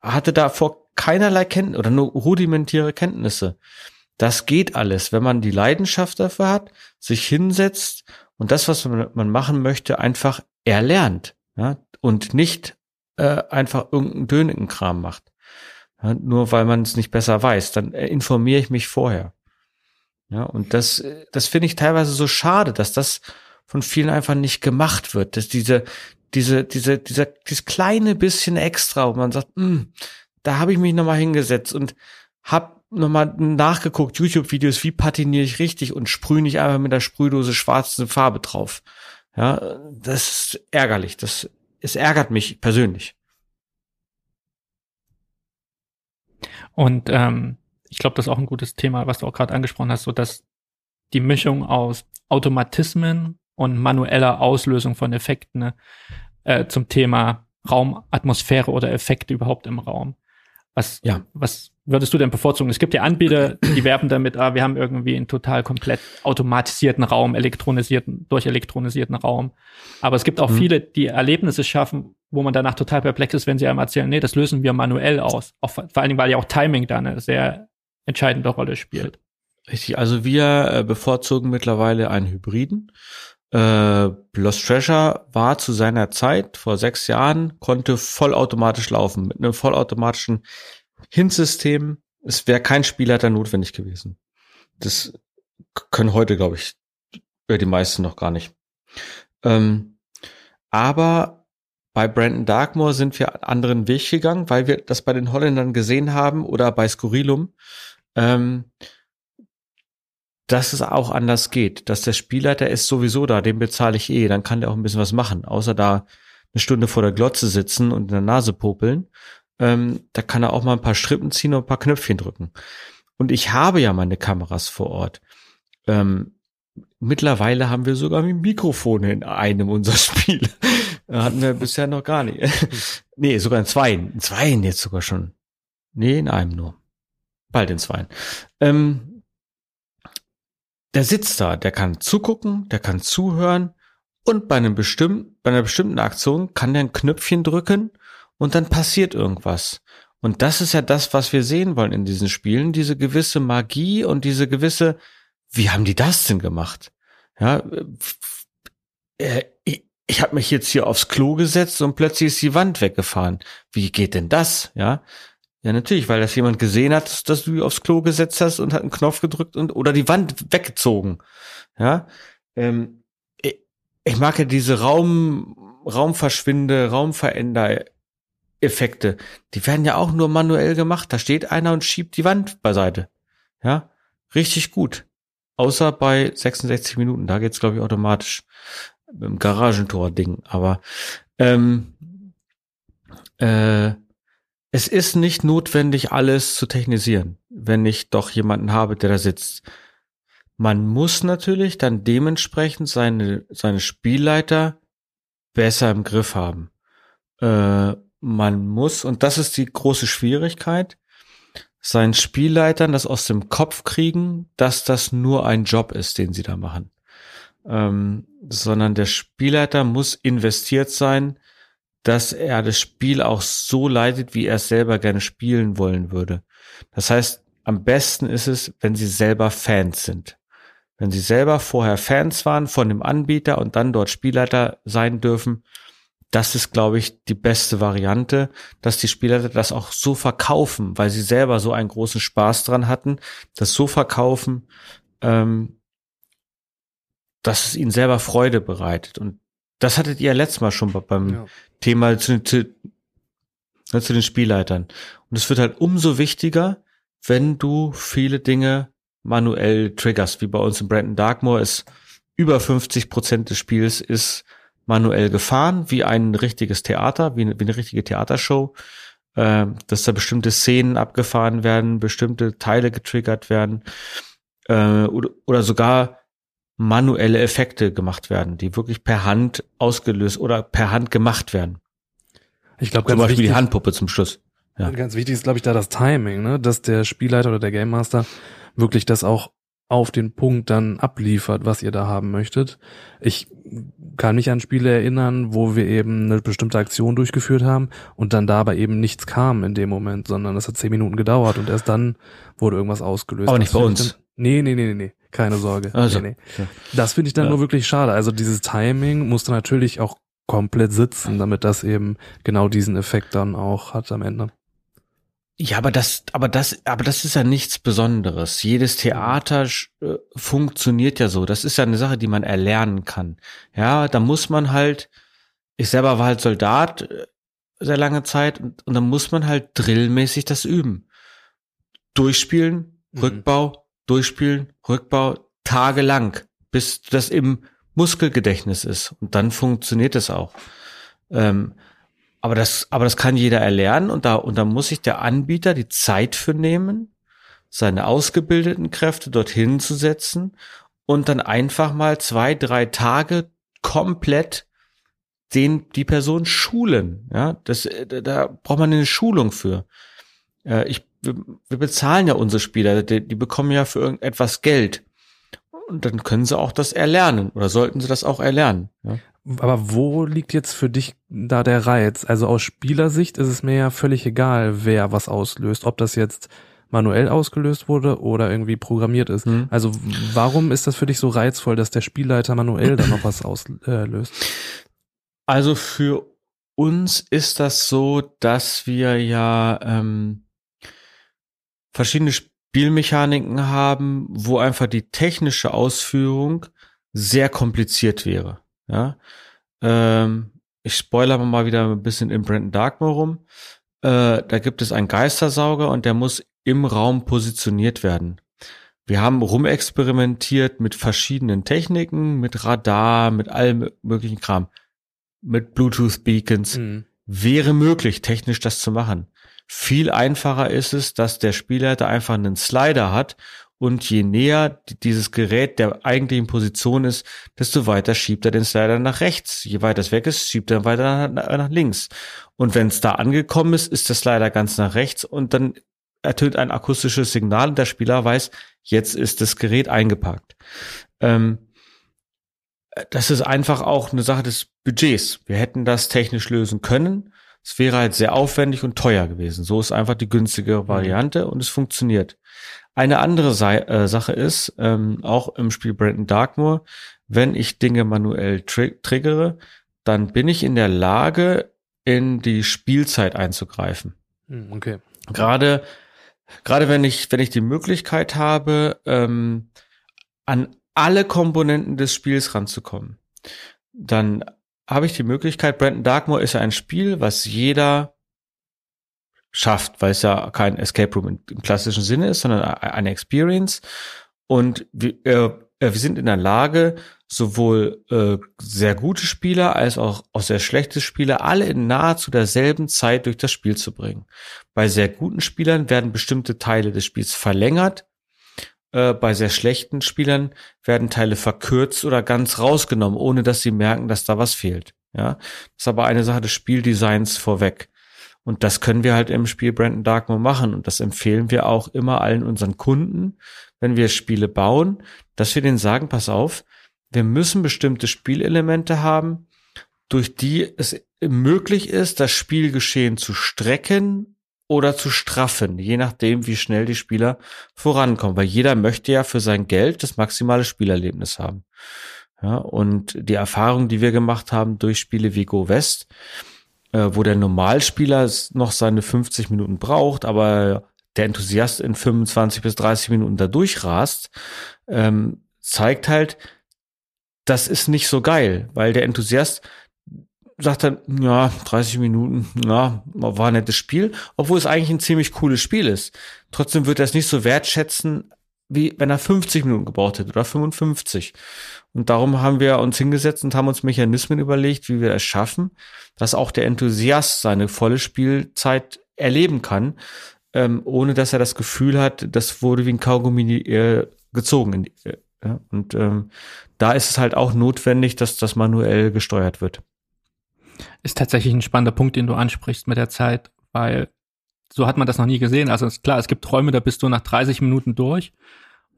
hatte davor keinerlei Kenntnisse oder nur rudimentäre Kenntnisse. Das geht alles, wenn man die Leidenschaft dafür hat, sich hinsetzt und das, was man machen möchte, einfach erlernt ja, und nicht äh, einfach irgendeinen dönigen Kram macht. Ja, nur weil man es nicht besser weiß, dann äh, informiere ich mich vorher. Ja, und das, das finde ich teilweise so schade, dass das von vielen einfach nicht gemacht wird, dass diese, diese, diese, dieser, dieses kleine bisschen extra, wo man sagt, hm, da habe ich mich nochmal hingesetzt und habe nochmal nachgeguckt, YouTube-Videos, wie patiniere ich richtig und sprühe nicht einfach mit der Sprühdose schwarze Farbe drauf. Ja, das ist ärgerlich. Das, es ärgert mich persönlich. Und ähm, ich glaube, das ist auch ein gutes Thema, was du auch gerade angesprochen hast, so dass die Mischung aus Automatismen und manueller Auslösung von Effekten ne, äh, zum Thema Raumatmosphäre oder Effekte überhaupt im Raum. Was, ja. was würdest du denn bevorzugen? Es gibt ja Anbieter, die werben damit, ah, wir haben irgendwie einen total komplett automatisierten Raum, elektronisierten, durchelektronisierten Raum. Aber es gibt auch mhm. viele, die Erlebnisse schaffen, wo man danach total perplex ist, wenn sie einem erzählen, nee, das lösen wir manuell aus. Auch, vor allen Dingen, weil ja auch Timing da eine sehr entscheidende Rolle spielt. Richtig, also wir äh, bevorzugen mittlerweile einen Hybriden. Äh, Lost Treasure war zu seiner Zeit, vor sechs Jahren, konnte vollautomatisch laufen, mit einem vollautomatischen Hint-System. Es wäre kein Spielleiter notwendig gewesen. Das können heute, glaube ich, die meisten noch gar nicht. Ähm, aber bei Brandon Darkmoor sind wir einen anderen Weg gegangen, weil wir das bei den Holländern gesehen haben oder bei Scurilum, ähm, dass es auch anders geht, dass der Spielleiter ist sowieso da, den bezahle ich eh, dann kann der auch ein bisschen was machen, außer da eine Stunde vor der Glotze sitzen und in der Nase popeln. Ähm, da kann er auch mal ein paar Strippen ziehen und ein paar Knöpfchen drücken. Und ich habe ja meine Kameras vor Ort. Ähm, mittlerweile haben wir sogar Mikrofone in einem unserer Spiele. Hatten wir bisher noch gar nicht. nee, sogar in zweien. In zweien jetzt sogar schon. Nee, in einem nur. Bald in zweien. Ähm, der sitzt da, der kann zugucken, der kann zuhören und bei einem bestimmten, bei einer bestimmten Aktion kann der ein Knöpfchen drücken und dann passiert irgendwas. Und das ist ja das, was wir sehen wollen in diesen Spielen, diese gewisse Magie und diese gewisse, wie haben die das denn gemacht? Ja, äh, ich, ich habe mich jetzt hier aufs Klo gesetzt und plötzlich ist die Wand weggefahren. Wie geht denn das? Ja, ja natürlich, weil das jemand gesehen hat, dass du aufs Klo gesetzt hast und hat einen Knopf gedrückt und oder die Wand weggezogen. Ja, ähm, ich, ich mag ja diese Raum Raumverschwinde, Raumveränder Effekte, die werden ja auch nur manuell gemacht. Da steht einer und schiebt die Wand beiseite. Ja, richtig gut. Außer bei 66 Minuten, da geht's glaube ich automatisch im Garagentor-Ding. Aber ähm, äh, es ist nicht notwendig, alles zu technisieren, wenn ich doch jemanden habe, der da sitzt. Man muss natürlich dann dementsprechend seine, seine Spielleiter besser im Griff haben. Äh, man muss, und das ist die große Schwierigkeit, seinen Spielleitern das aus dem Kopf kriegen, dass das nur ein Job ist, den sie da machen. Ähm, sondern der Spielleiter muss investiert sein, dass er das Spiel auch so leitet, wie er es selber gerne spielen wollen würde. Das heißt, am besten ist es, wenn sie selber Fans sind. Wenn sie selber vorher Fans waren von dem Anbieter und dann dort Spielleiter sein dürfen, das ist, glaube ich, die beste Variante, dass die Spieler das auch so verkaufen, weil sie selber so einen großen Spaß dran hatten, das so verkaufen, ähm, dass es ihnen selber Freude bereitet. Und das hattet ihr ja letztes Mal schon beim ja. Thema zu, zu, zu den Spielleitern. Und es wird halt umso wichtiger, wenn du viele Dinge manuell triggerst, wie bei uns in Brandon Darkmoor ist über 50 Prozent des Spiels ist manuell gefahren, wie ein richtiges Theater, wie eine, wie eine richtige Theatershow, äh, dass da bestimmte Szenen abgefahren werden, bestimmte Teile getriggert werden äh, oder, oder sogar manuelle Effekte gemacht werden, die wirklich per Hand ausgelöst oder per Hand gemacht werden. Ich glaube, zum Beispiel wichtig, die Handpuppe zum Schluss. Ja. Ganz wichtig ist, glaube ich, da das Timing, ne? dass der Spielleiter oder der Game Master wirklich das auch auf den Punkt dann abliefert, was ihr da haben möchtet. Ich kann mich an Spiele erinnern, wo wir eben eine bestimmte Aktion durchgeführt haben und dann dabei eben nichts kam in dem Moment, sondern es hat zehn Minuten gedauert und erst dann wurde irgendwas ausgelöst. Aber nicht bei uns. Dann, nee, nee, nee, nee, keine Sorge. Also, nee, nee. Das finde ich dann ja. nur wirklich schade. Also dieses Timing musste natürlich auch komplett sitzen, damit das eben genau diesen Effekt dann auch hat am Ende. Ja, aber das, aber das, aber das ist ja nichts Besonderes. Jedes Theater äh, funktioniert ja so. Das ist ja eine Sache, die man erlernen kann. Ja, da muss man halt, ich selber war halt Soldat äh, sehr lange Zeit und, und dann muss man halt drillmäßig das üben. Durchspielen, mhm. Rückbau, durchspielen, Rückbau, tagelang, bis das im Muskelgedächtnis ist. Und dann funktioniert es auch. Ähm, aber das, aber das kann jeder erlernen und da, und da muss sich der Anbieter die Zeit für nehmen, seine ausgebildeten Kräfte dorthin zu setzen und dann einfach mal zwei, drei Tage komplett den, die Person schulen. Ja, das, da braucht man eine Schulung für. Äh, ich, wir bezahlen ja unsere Spieler, die, die bekommen ja für irgendetwas Geld. Und dann können sie auch das erlernen oder sollten sie das auch erlernen. Ja? Aber wo liegt jetzt für dich da der Reiz? Also aus Spielersicht ist es mir ja völlig egal, wer was auslöst. Ob das jetzt manuell ausgelöst wurde oder irgendwie programmiert ist. Mhm. Also warum ist das für dich so reizvoll, dass der Spielleiter manuell dann noch was auslöst? Also für uns ist das so, dass wir ja ähm, verschiedene Spielmechaniken haben, wo einfach die technische Ausführung sehr kompliziert wäre. Ja, ähm, ich spoilere mal wieder ein bisschen in Brandon Darkmoor rum. Äh, da gibt es einen Geistersauger und der muss im Raum positioniert werden. Wir haben rumexperimentiert mit verschiedenen Techniken, mit Radar, mit allem möglichen Kram, mit Bluetooth-Beacons. Mhm. Wäre möglich, technisch das zu machen. Viel einfacher ist es, dass der Spielleiter einfach einen Slider hat und je näher dieses Gerät der eigentlichen Position ist, desto weiter schiebt er den Slider nach rechts. Je weiter es weg ist, schiebt er weiter nach, nach links. Und wenn es da angekommen ist, ist der Slider ganz nach rechts und dann ertönt ein akustisches Signal und der Spieler weiß, jetzt ist das Gerät eingepackt. Ähm, das ist einfach auch eine Sache des Budgets. Wir hätten das technisch lösen können. Es wäre halt sehr aufwendig und teuer gewesen. So ist einfach die günstige mhm. Variante und es funktioniert. Eine andere Sa äh, Sache ist, ähm, auch im Spiel Brandon Darkmoor, wenn ich Dinge manuell tri triggere, dann bin ich in der Lage, in die Spielzeit einzugreifen. Hm, okay. Gerade, gerade wenn ich, wenn ich die Möglichkeit habe, ähm, an alle Komponenten des Spiels ranzukommen, dann habe ich die Möglichkeit, Brandon Darkmoor ist ja ein Spiel, was jeder schafft, weil es ja kein Escape Room im, klassischen Sinne ist, sondern eine Experience. Und wir, äh, wir sind in der Lage, sowohl äh, sehr gute Spieler als auch, auch sehr schlechte Spieler alle in nahezu derselben Zeit durch das Spiel zu bringen. Bei sehr guten Spielern werden bestimmte Teile des Spiels verlängert. Äh, bei sehr schlechten Spielern werden Teile verkürzt oder ganz rausgenommen, ohne dass sie merken, dass da was fehlt. Ja, das ist aber eine Sache des Spieldesigns vorweg. Und das können wir halt im Spiel Brandon Darkmoor machen. Und das empfehlen wir auch immer allen unseren Kunden, wenn wir Spiele bauen, dass wir denen sagen, pass auf, wir müssen bestimmte Spielelemente haben, durch die es möglich ist, das Spielgeschehen zu strecken oder zu straffen, je nachdem, wie schnell die Spieler vorankommen. Weil jeder möchte ja für sein Geld das maximale Spielerlebnis haben. Ja, und die Erfahrung, die wir gemacht haben durch Spiele wie Go West, äh, wo der Normalspieler noch seine 50 Minuten braucht, aber der Enthusiast in 25 bis 30 Minuten da durchrast, ähm, zeigt halt, das ist nicht so geil, weil der Enthusiast sagt dann, ja, 30 Minuten, ja, war ein nettes Spiel, obwohl es eigentlich ein ziemlich cooles Spiel ist. Trotzdem wird er es nicht so wertschätzen, wie wenn er 50 Minuten gebraucht hätte oder 55. Und darum haben wir uns hingesetzt und haben uns Mechanismen überlegt, wie wir es schaffen, dass auch der Enthusiast seine volle Spielzeit erleben kann, ähm, ohne dass er das Gefühl hat, das wurde wie ein Kaugummi äh, gezogen. In, äh? Und ähm, da ist es halt auch notwendig, dass das manuell gesteuert wird. Ist tatsächlich ein spannender Punkt, den du ansprichst mit der Zeit, weil so hat man das noch nie gesehen. Also klar, es gibt Träume, da bist du nach 30 Minuten durch.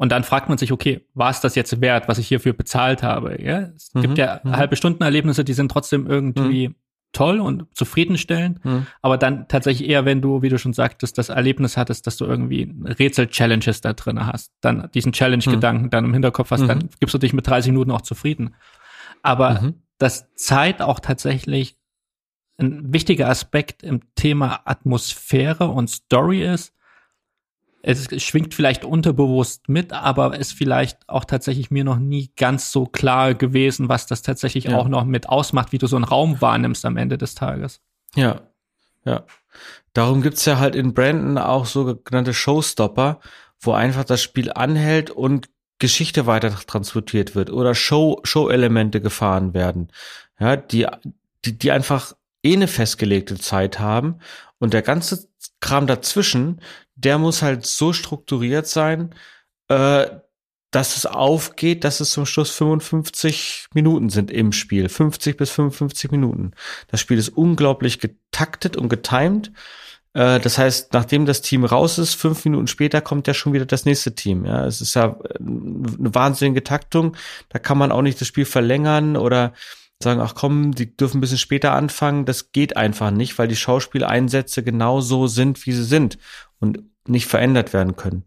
Und dann fragt man sich, okay, war es das jetzt wert, was ich hierfür bezahlt habe? Ja? Es mhm, gibt ja mhm. halbe Stundenerlebnisse, die sind trotzdem irgendwie mhm. toll und zufriedenstellend. Mhm. Aber dann tatsächlich eher, wenn du, wie du schon sagtest, das Erlebnis hattest, dass du irgendwie Rätsel-Challenges da drin hast, dann diesen Challenge-Gedanken mhm. dann im Hinterkopf hast, dann mhm. gibst du dich mit 30 Minuten auch zufrieden. Aber dass Zeit auch tatsächlich ein wichtiger Aspekt im Thema Atmosphäre und Story ist. Es schwingt vielleicht unterbewusst mit, aber ist vielleicht auch tatsächlich mir noch nie ganz so klar gewesen, was das tatsächlich ja. auch noch mit ausmacht, wie du so einen Raum wahrnimmst am Ende des Tages. Ja, ja. Darum gibt's ja halt in Brandon auch sogenannte Showstopper, wo einfach das Spiel anhält und Geschichte weiter transportiert wird oder Show, Show-Elemente gefahren werden. Ja, die, die, die einfach eh eine festgelegte Zeit haben und der ganze Kram dazwischen, der muss halt so strukturiert sein, äh, dass es aufgeht, dass es zum Schluss 55 Minuten sind im Spiel. 50 bis 55 Minuten. Das Spiel ist unglaublich getaktet und getimed. Äh, das heißt, nachdem das Team raus ist, fünf Minuten später kommt ja schon wieder das nächste Team. Ja, es ist ja eine wahnsinnige Taktung. Da kann man auch nicht das Spiel verlängern oder sagen, ach komm, die dürfen ein bisschen später anfangen. Das geht einfach nicht, weil die Schauspieleinsätze genau so sind, wie sie sind und nicht verändert werden können.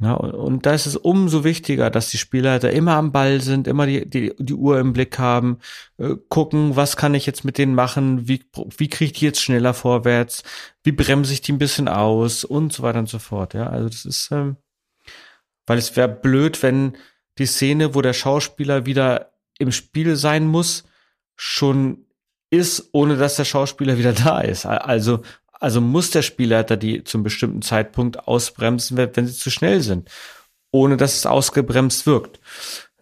Ja, und da ist es umso wichtiger, dass die Spieler da immer am Ball sind, immer die, die, die Uhr im Blick haben, äh, gucken, was kann ich jetzt mit denen machen, wie, wie kriege ich die jetzt schneller vorwärts, wie bremse ich die ein bisschen aus und so weiter und so fort. Ja, also das ist, ähm, weil es wäre blöd, wenn die Szene, wo der Schauspieler wieder im Spiel sein muss, schon ist, ohne dass der Schauspieler wieder da ist. Also, also muss der Spielleiter die zum bestimmten Zeitpunkt ausbremsen, wenn sie zu schnell sind, ohne dass es ausgebremst wirkt.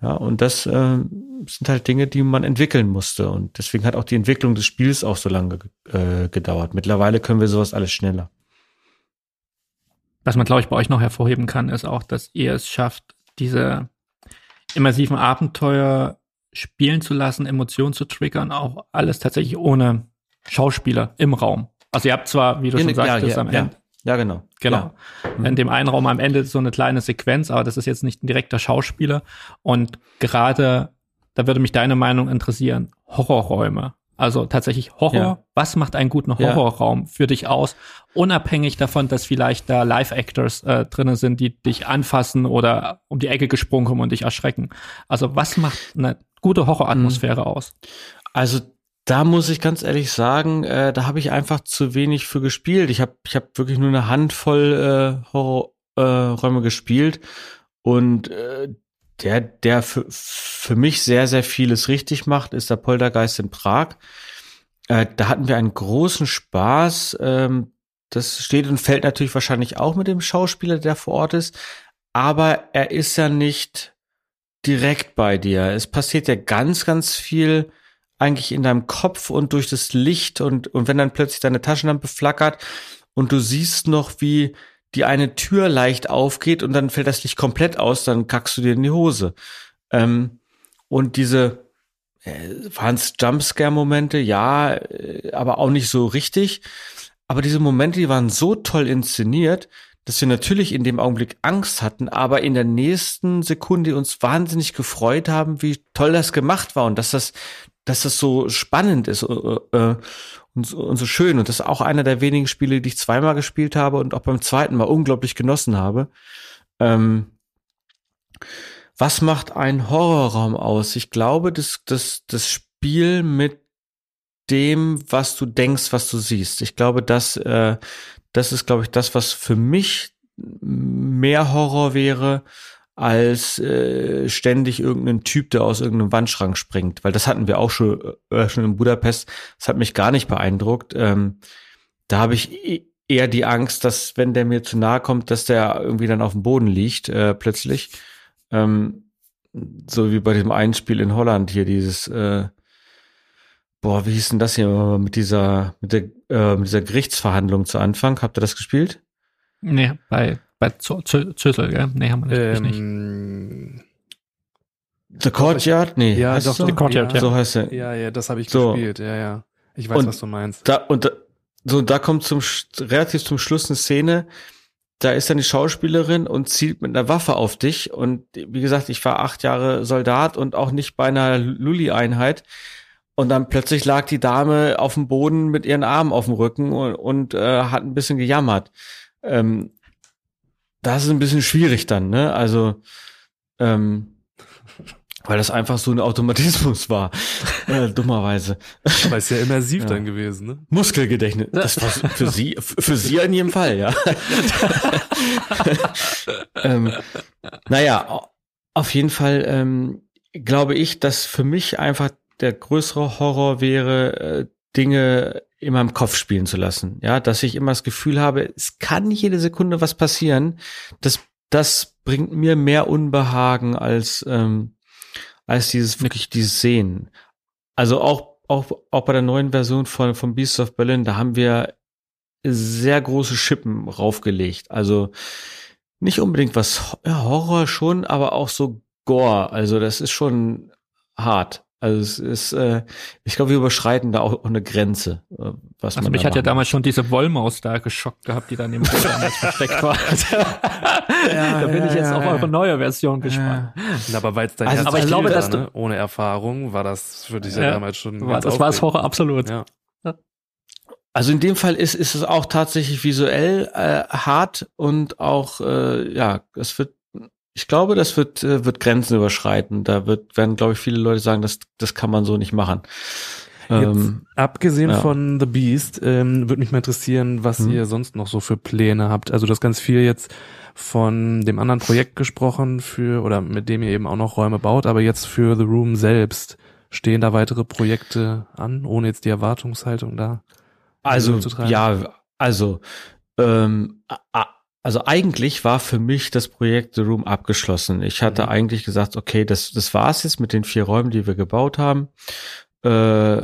Ja, und das äh, sind halt Dinge, die man entwickeln musste. Und deswegen hat auch die Entwicklung des Spiels auch so lange äh, gedauert. Mittlerweile können wir sowas alles schneller. Was man, glaube ich, bei euch noch hervorheben kann, ist auch, dass ihr es schafft, diese immersiven Abenteuer spielen zu lassen, Emotionen zu triggern, auch alles tatsächlich ohne Schauspieler im Raum. Also ihr habt zwar, wie du schon sagtest, ja, am Ende. Ja, genau. Genau. Ja. In dem einen Raum am Ende so eine kleine Sequenz, aber das ist jetzt nicht ein direkter Schauspieler. Und gerade, da würde mich deine Meinung interessieren, Horrorräume. Also tatsächlich Horror. Ja. Was macht einen guten Horrorraum ja. für dich aus? Unabhängig davon, dass vielleicht da Live-Actors äh, drinnen sind, die dich anfassen oder um die Ecke gesprungen kommen und dich erschrecken. Also was macht eine gute Horroratmosphäre mhm. aus? Also da muss ich ganz ehrlich sagen, äh, da habe ich einfach zu wenig für gespielt. Ich habe ich hab wirklich nur eine Handvoll äh, Horrorräume äh, gespielt und äh, der, der für, für mich sehr, sehr vieles richtig macht, ist der Poltergeist in Prag. Äh, da hatten wir einen großen Spaß. Ähm, das steht und fällt natürlich wahrscheinlich auch mit dem Schauspieler, der vor Ort ist. Aber er ist ja nicht direkt bei dir. Es passiert ja ganz, ganz viel eigentlich in deinem Kopf und durch das Licht und, und wenn dann plötzlich deine Taschenlampe flackert und du siehst noch, wie die eine Tür leicht aufgeht und dann fällt das Licht komplett aus, dann kackst du dir in die Hose. Ähm, und diese äh, waren es Jumpscare-Momente, ja, äh, aber auch nicht so richtig. Aber diese Momente, die waren so toll inszeniert, dass wir natürlich in dem Augenblick Angst hatten, aber in der nächsten Sekunde uns wahnsinnig gefreut haben, wie toll das gemacht war und dass das, dass das so spannend ist. Äh, äh und so, und so schön. Und das ist auch einer der wenigen Spiele, die ich zweimal gespielt habe und auch beim zweiten Mal unglaublich genossen habe. Ähm, was macht ein Horrorraum aus? Ich glaube, das, das, das Spiel mit dem, was du denkst, was du siehst. Ich glaube, das, äh, das ist, glaube ich, das, was für mich mehr Horror wäre als äh, ständig irgendein Typ, der aus irgendeinem Wandschrank springt. Weil das hatten wir auch schon, äh, schon in Budapest. Das hat mich gar nicht beeindruckt. Ähm, da habe ich e-, eher die Angst, dass wenn der mir zu nahe kommt, dass der irgendwie dann auf dem Boden liegt, äh, plötzlich. Ähm, so wie bei dem einen Spiel in Holland hier, dieses, äh, boah, wie hieß denn das hier mit dieser, mit der, äh, mit dieser Gerichtsverhandlung zu Anfang? Habt ihr das gespielt? Nee, bei, bei Zösel, gell? Nee, haben wir ähm, nicht. The Courtyard? Nee. Ja, doch, so? The Courtyard, ja. So heißt er. Ja, ja, das habe ich so. gespielt, ja, ja. Ich weiß, und was du meinst. Da, und da, so, da kommt zum, relativ zum Schluss eine Szene, da ist dann die Schauspielerin und zielt mit einer Waffe auf dich. Und wie gesagt, ich war acht Jahre Soldat und auch nicht bei einer Lulli-Einheit. Und dann plötzlich lag die Dame auf dem Boden mit ihren Armen auf dem Rücken und, und äh, hat ein bisschen gejammert. Ähm, das ist ein bisschen schwierig dann, ne? Also, ähm, weil das einfach so ein Automatismus war, äh, dummerweise. Aber ist ja immersiv ja. dann gewesen, ne? Muskelgedächtnis. Das war für sie, für sie in jedem Fall, ja. ähm, naja, auf jeden Fall ähm, glaube ich, dass für mich einfach der größere Horror wäre, äh, Dinge in meinem Kopf spielen zu lassen. Ja, dass ich immer das Gefühl habe, es kann jede Sekunde was passieren. Das, das bringt mir mehr Unbehagen als ähm, als dieses wirklich dieses Sehen. Also auch, auch, auch bei der neuen Version von, von Beasts of Berlin, da haben wir sehr große Schippen raufgelegt. Also nicht unbedingt was ja, Horror schon, aber auch so Gore. Also das ist schon hart. Also es ist, äh, ich glaube, wir überschreiten da auch eine Grenze. Äh, was also man mich hat ja damals schon diese Wollmaus da geschockt gehabt, die dann im damals versteckt war. ja, da bin ja, ich jetzt ja, auf eure neue Version gespannt. Ja. Aber weil es dein also, aber ich glaube, dass ne? ohne Erfahrung war das für dich ja, damals schon. War, das war es Horror absolut. Ja. Also in dem Fall ist, ist es auch tatsächlich visuell äh, hart und auch, äh, ja, es wird ich glaube, das wird, äh, wird Grenzen überschreiten. Da wird, werden, glaube ich, viele Leute sagen, das, das kann man so nicht machen. Jetzt, ähm, abgesehen ja. von The Beast, ähm, würde mich mal interessieren, was hm. ihr sonst noch so für Pläne habt. Also das ganz viel jetzt von dem anderen Projekt gesprochen für, oder mit dem ihr eben auch noch Räume baut, aber jetzt für The Room selbst. Stehen da weitere Projekte an, ohne jetzt die Erwartungshaltung da? Also, ja, also, ähm, also eigentlich war für mich das Projekt The Room abgeschlossen. Ich hatte mhm. eigentlich gesagt, okay, das, das war's jetzt mit den vier Räumen, die wir gebaut haben. Äh,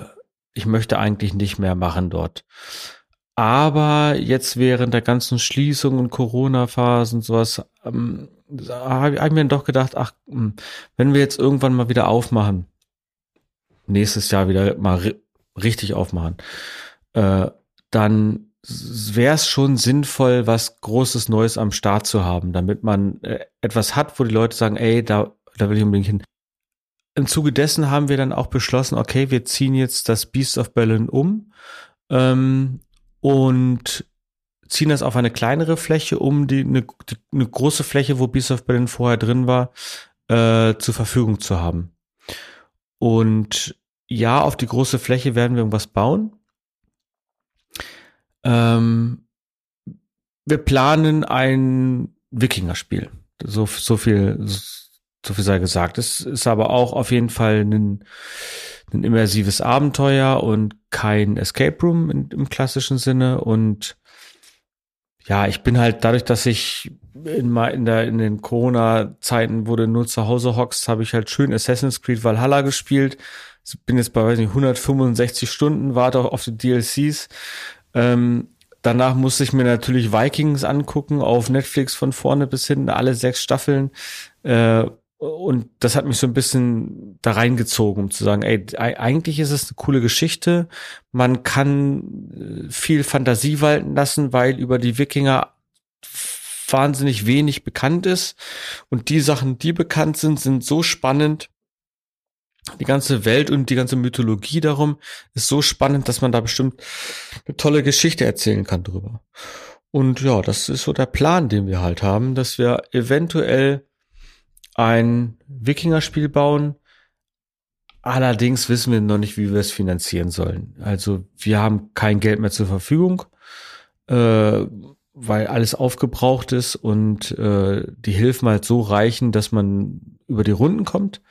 ich möchte eigentlich nicht mehr machen dort. Aber jetzt während der ganzen Schließung und Corona-Phasen sowas, ähm, habe hab ich mir doch gedacht, ach, hm, wenn wir jetzt irgendwann mal wieder aufmachen, nächstes Jahr wieder mal richtig aufmachen, äh, dann wäre es schon sinnvoll, was Großes Neues am Start zu haben, damit man äh, etwas hat, wo die Leute sagen, ey, da, da will ich unbedingt hin. Im Zuge dessen haben wir dann auch beschlossen, okay, wir ziehen jetzt das Beast of Berlin um ähm, und ziehen das auf eine kleinere Fläche, um die eine, die, eine große Fläche, wo Beast of Berlin vorher drin war, äh, zur Verfügung zu haben. Und ja, auf die große Fläche werden wir irgendwas bauen. Ähm, wir planen ein Wikinger-Spiel. So, so viel, so viel sei gesagt. Es ist aber auch auf jeden Fall ein, ein immersives Abenteuer und kein Escape Room in, im klassischen Sinne. Und ja, ich bin halt dadurch, dass ich in, in, der, in den Corona-Zeiten, du nur zu Hause hockst, habe ich halt schön Assassin's Creed Valhalla gespielt. Bin jetzt bei, weiß nicht, 165 Stunden, warte auf die DLCs. Ähm, danach musste ich mir natürlich Vikings angucken auf Netflix von vorne bis hinten, alle sechs Staffeln. Äh, und das hat mich so ein bisschen da reingezogen, um zu sagen, ey, eigentlich ist es eine coole Geschichte. Man kann äh, viel Fantasie walten lassen, weil über die Wikinger wahnsinnig wenig bekannt ist. Und die Sachen, die bekannt sind, sind so spannend, die ganze Welt und die ganze Mythologie darum ist so spannend, dass man da bestimmt eine tolle Geschichte erzählen kann drüber. Und ja, das ist so der Plan, den wir halt haben, dass wir eventuell ein Wikinger-Spiel bauen. Allerdings wissen wir noch nicht, wie wir es finanzieren sollen. Also wir haben kein Geld mehr zur Verfügung. Äh, weil alles aufgebraucht ist und äh, die Hilfen halt so reichen, dass man über die Runden kommt.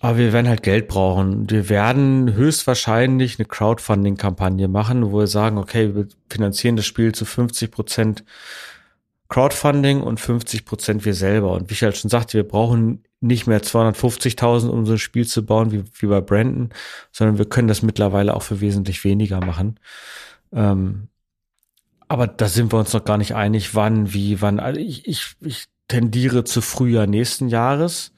Aber wir werden halt Geld brauchen. Wir werden höchstwahrscheinlich eine Crowdfunding-Kampagne machen, wo wir sagen, okay, wir finanzieren das Spiel zu 50 Prozent Crowdfunding und 50 Prozent wir selber. Und wie ich halt schon sagte, wir brauchen nicht mehr 250.000, um so ein Spiel zu bauen wie, wie bei Brandon, sondern wir können das mittlerweile auch für wesentlich weniger machen. Ähm, aber da sind wir uns noch gar nicht einig, wann, wie, wann. Also ich, ich, ich tendiere zu Frühjahr nächsten Jahres,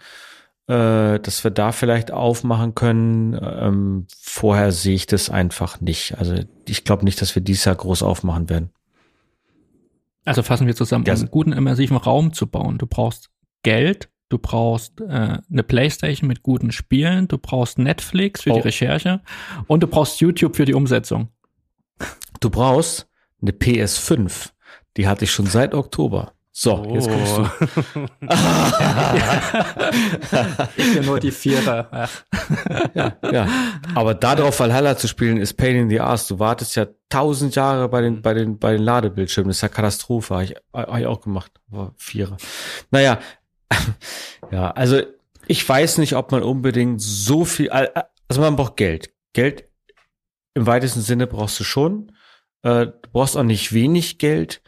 äh, dass wir da vielleicht aufmachen können. Ähm, vorher sehe ich das einfach nicht. Also ich glaube nicht, dass wir dieses Jahr groß aufmachen werden. Also fassen wir zusammen, um einen guten immersiven Raum zu bauen. Du brauchst Geld, du brauchst äh, eine Playstation mit guten Spielen, du brauchst Netflix für oh. die Recherche und du brauchst YouTube für die Umsetzung. Du brauchst eine PS5. Die hatte ich schon seit Oktober. So, oh. jetzt kommst du. ich bin nur die Vierer. ja, ja. Aber darauf Valhalla zu spielen ist Pain in the Ass. Du wartest ja tausend Jahre bei den, bei den, bei den Ladebildschirmen. Das ist ja Katastrophe. Habe ich, hab ich auch gemacht. War Vierer. Naja, ja, also ich weiß nicht, ob man unbedingt so viel, also man braucht Geld. Geld im weitesten Sinne brauchst du schon. Äh, du brauchst auch nicht wenig Geld.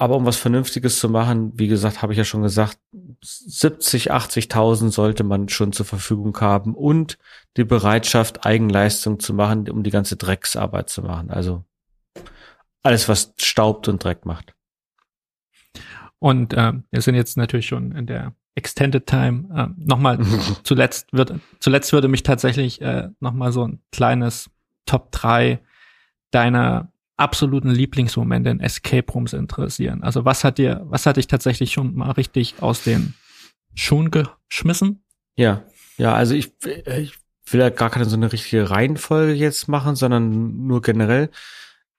Aber um was Vernünftiges zu machen, wie gesagt, habe ich ja schon gesagt, 70, 80.000 sollte man schon zur Verfügung haben und die Bereitschaft, Eigenleistung zu machen, um die ganze Drecksarbeit zu machen. Also alles, was staubt und Dreck macht. Und äh, wir sind jetzt natürlich schon in der Extended Time. Äh, nochmal, zuletzt wird, zuletzt würde mich tatsächlich äh, nochmal so ein kleines Top 3 deiner absoluten Lieblingsmomente in Escape Rooms interessieren? Also was hat dir, was hat dich tatsächlich schon mal richtig aus den Schuhen geschmissen? Ja, ja, also ich, ich will ja gar keine so eine richtige Reihenfolge jetzt machen, sondern nur generell.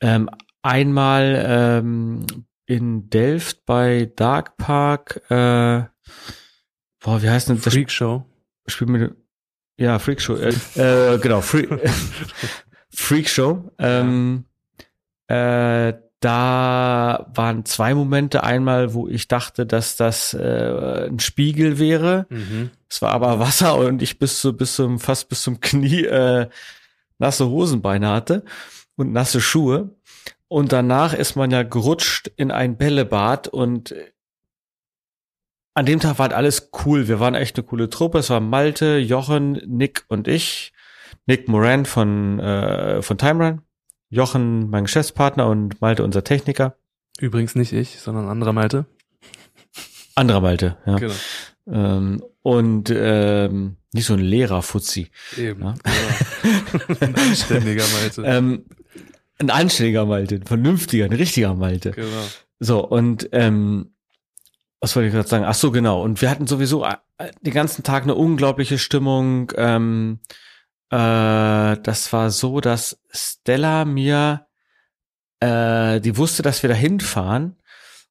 Ähm, einmal ähm, in Delft bei Dark Park, äh, boah, wie heißt denn das? Freak Show. Spiel mit, ja, Freak Show, äh, äh, genau, Freak, Freak Show. Ähm, äh, da waren zwei Momente. Einmal, wo ich dachte, dass das äh, ein Spiegel wäre. Mhm. Es war aber Wasser und ich bis zu bis zum fast bis zum Knie äh, nasse Hosenbeine hatte und nasse Schuhe. Und danach ist man ja gerutscht in ein Bällebad und an dem Tag war halt alles cool. Wir waren echt eine coole Truppe. Es war Malte, Jochen, Nick und ich. Nick Moran von, äh, von Time Run. Jochen, mein Geschäftspartner und Malte, unser Techniker. Übrigens nicht ich, sondern anderer Malte. Anderer Malte, ja. Genau. Ähm, und ähm, nicht so ein Lehrer Fuzzi. Eben. Ja? Ja. ein anständiger Malte. ähm, ein anständiger Malte, ein vernünftiger, ein richtiger Malte. Genau. So, und ähm, was wollte ich gerade sagen? Ach so, genau. Und wir hatten sowieso äh, den ganzen Tag eine unglaubliche Stimmung. Ähm, äh, das war so, dass Stella mir, äh, die wusste, dass wir da hinfahren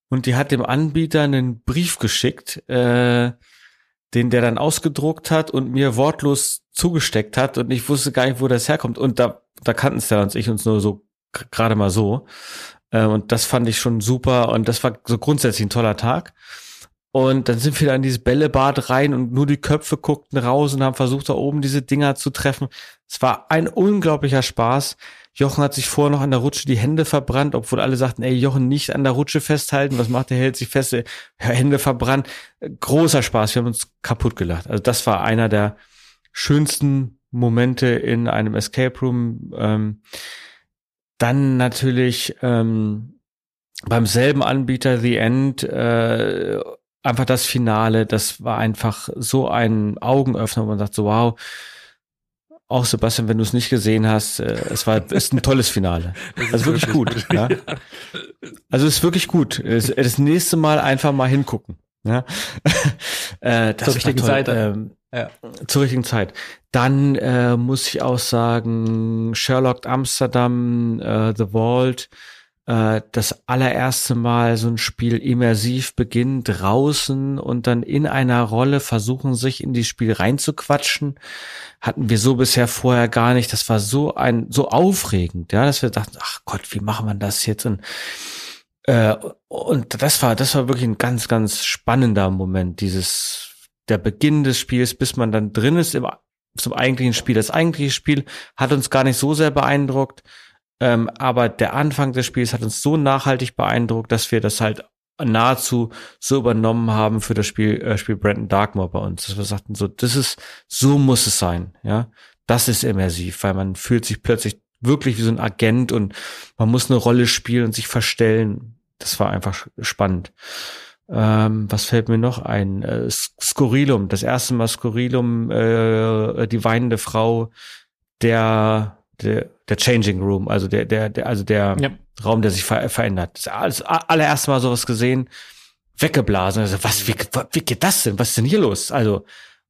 und die hat dem Anbieter einen Brief geschickt, äh, den der dann ausgedruckt hat und mir wortlos zugesteckt hat und ich wusste gar nicht, wo das herkommt. Und da, da kannten Stella und ich uns nur so gerade mal so. Äh, und das fand ich schon super und das war so grundsätzlich ein toller Tag. Und dann sind wir da in dieses Bällebad rein und nur die Köpfe guckten raus und haben versucht, da oben diese Dinger zu treffen. Es war ein unglaublicher Spaß. Jochen hat sich vorher noch an der Rutsche die Hände verbrannt, obwohl alle sagten, ey, Jochen, nicht an der Rutsche festhalten. Was macht der? Hält sich fest, Hände verbrannt. Großer Spaß. Wir haben uns kaputt gelacht. Also das war einer der schönsten Momente in einem Escape Room. Ähm, dann natürlich ähm, beim selben Anbieter The End äh, einfach das Finale, das war einfach so ein Augenöffner, wo man sagt so, wow, auch Sebastian, wenn du es nicht gesehen hast, äh, es war ist ein tolles Finale. Also wirklich gut. Ja. Also ist wirklich gut. Das, das nächste Mal einfach mal hingucken. Ja. äh, Zur richtigen Zeit. Ähm, ja. Zur richtigen Zeit. Dann äh, muss ich auch sagen, Sherlock Amsterdam, äh, The Vault, äh, das allererste Mal so ein Spiel immersiv beginnt, draußen und dann in einer Rolle versuchen, sich in die Spiel reinzuquatschen, hatten wir so bisher vorher gar nicht. Das war so ein, so aufregend, ja, dass wir dachten, ach Gott, wie machen wir das jetzt? Und Äh, und das war, das war wirklich ein ganz, ganz spannender Moment, dieses, der Beginn des Spiels, bis man dann drin ist im, zum eigentlichen Spiel. Das eigentliche Spiel hat uns gar nicht so sehr beeindruckt, ähm, aber der Anfang des Spiels hat uns so nachhaltig beeindruckt, dass wir das halt nahezu so übernommen haben für das Spiel, äh, Spiel Brandon Darkmoor bei uns. Dass wir sagten, so, das ist, so muss es sein, ja. Das ist immersiv, weil man fühlt sich plötzlich wirklich wie so ein Agent und man muss eine Rolle spielen und sich verstellen. Das war einfach spannend. Ähm, was fällt mir noch ein? Äh, Skurrilum, das erste Mal Skurrilum, äh, die weinende Frau, der, der, der Changing Room, also der, der, der also der ja. Raum, der sich ver verändert. Das allererste Mal sowas gesehen, weggeblasen. Also, was, wie, wie geht das denn? Was ist denn hier los? Also,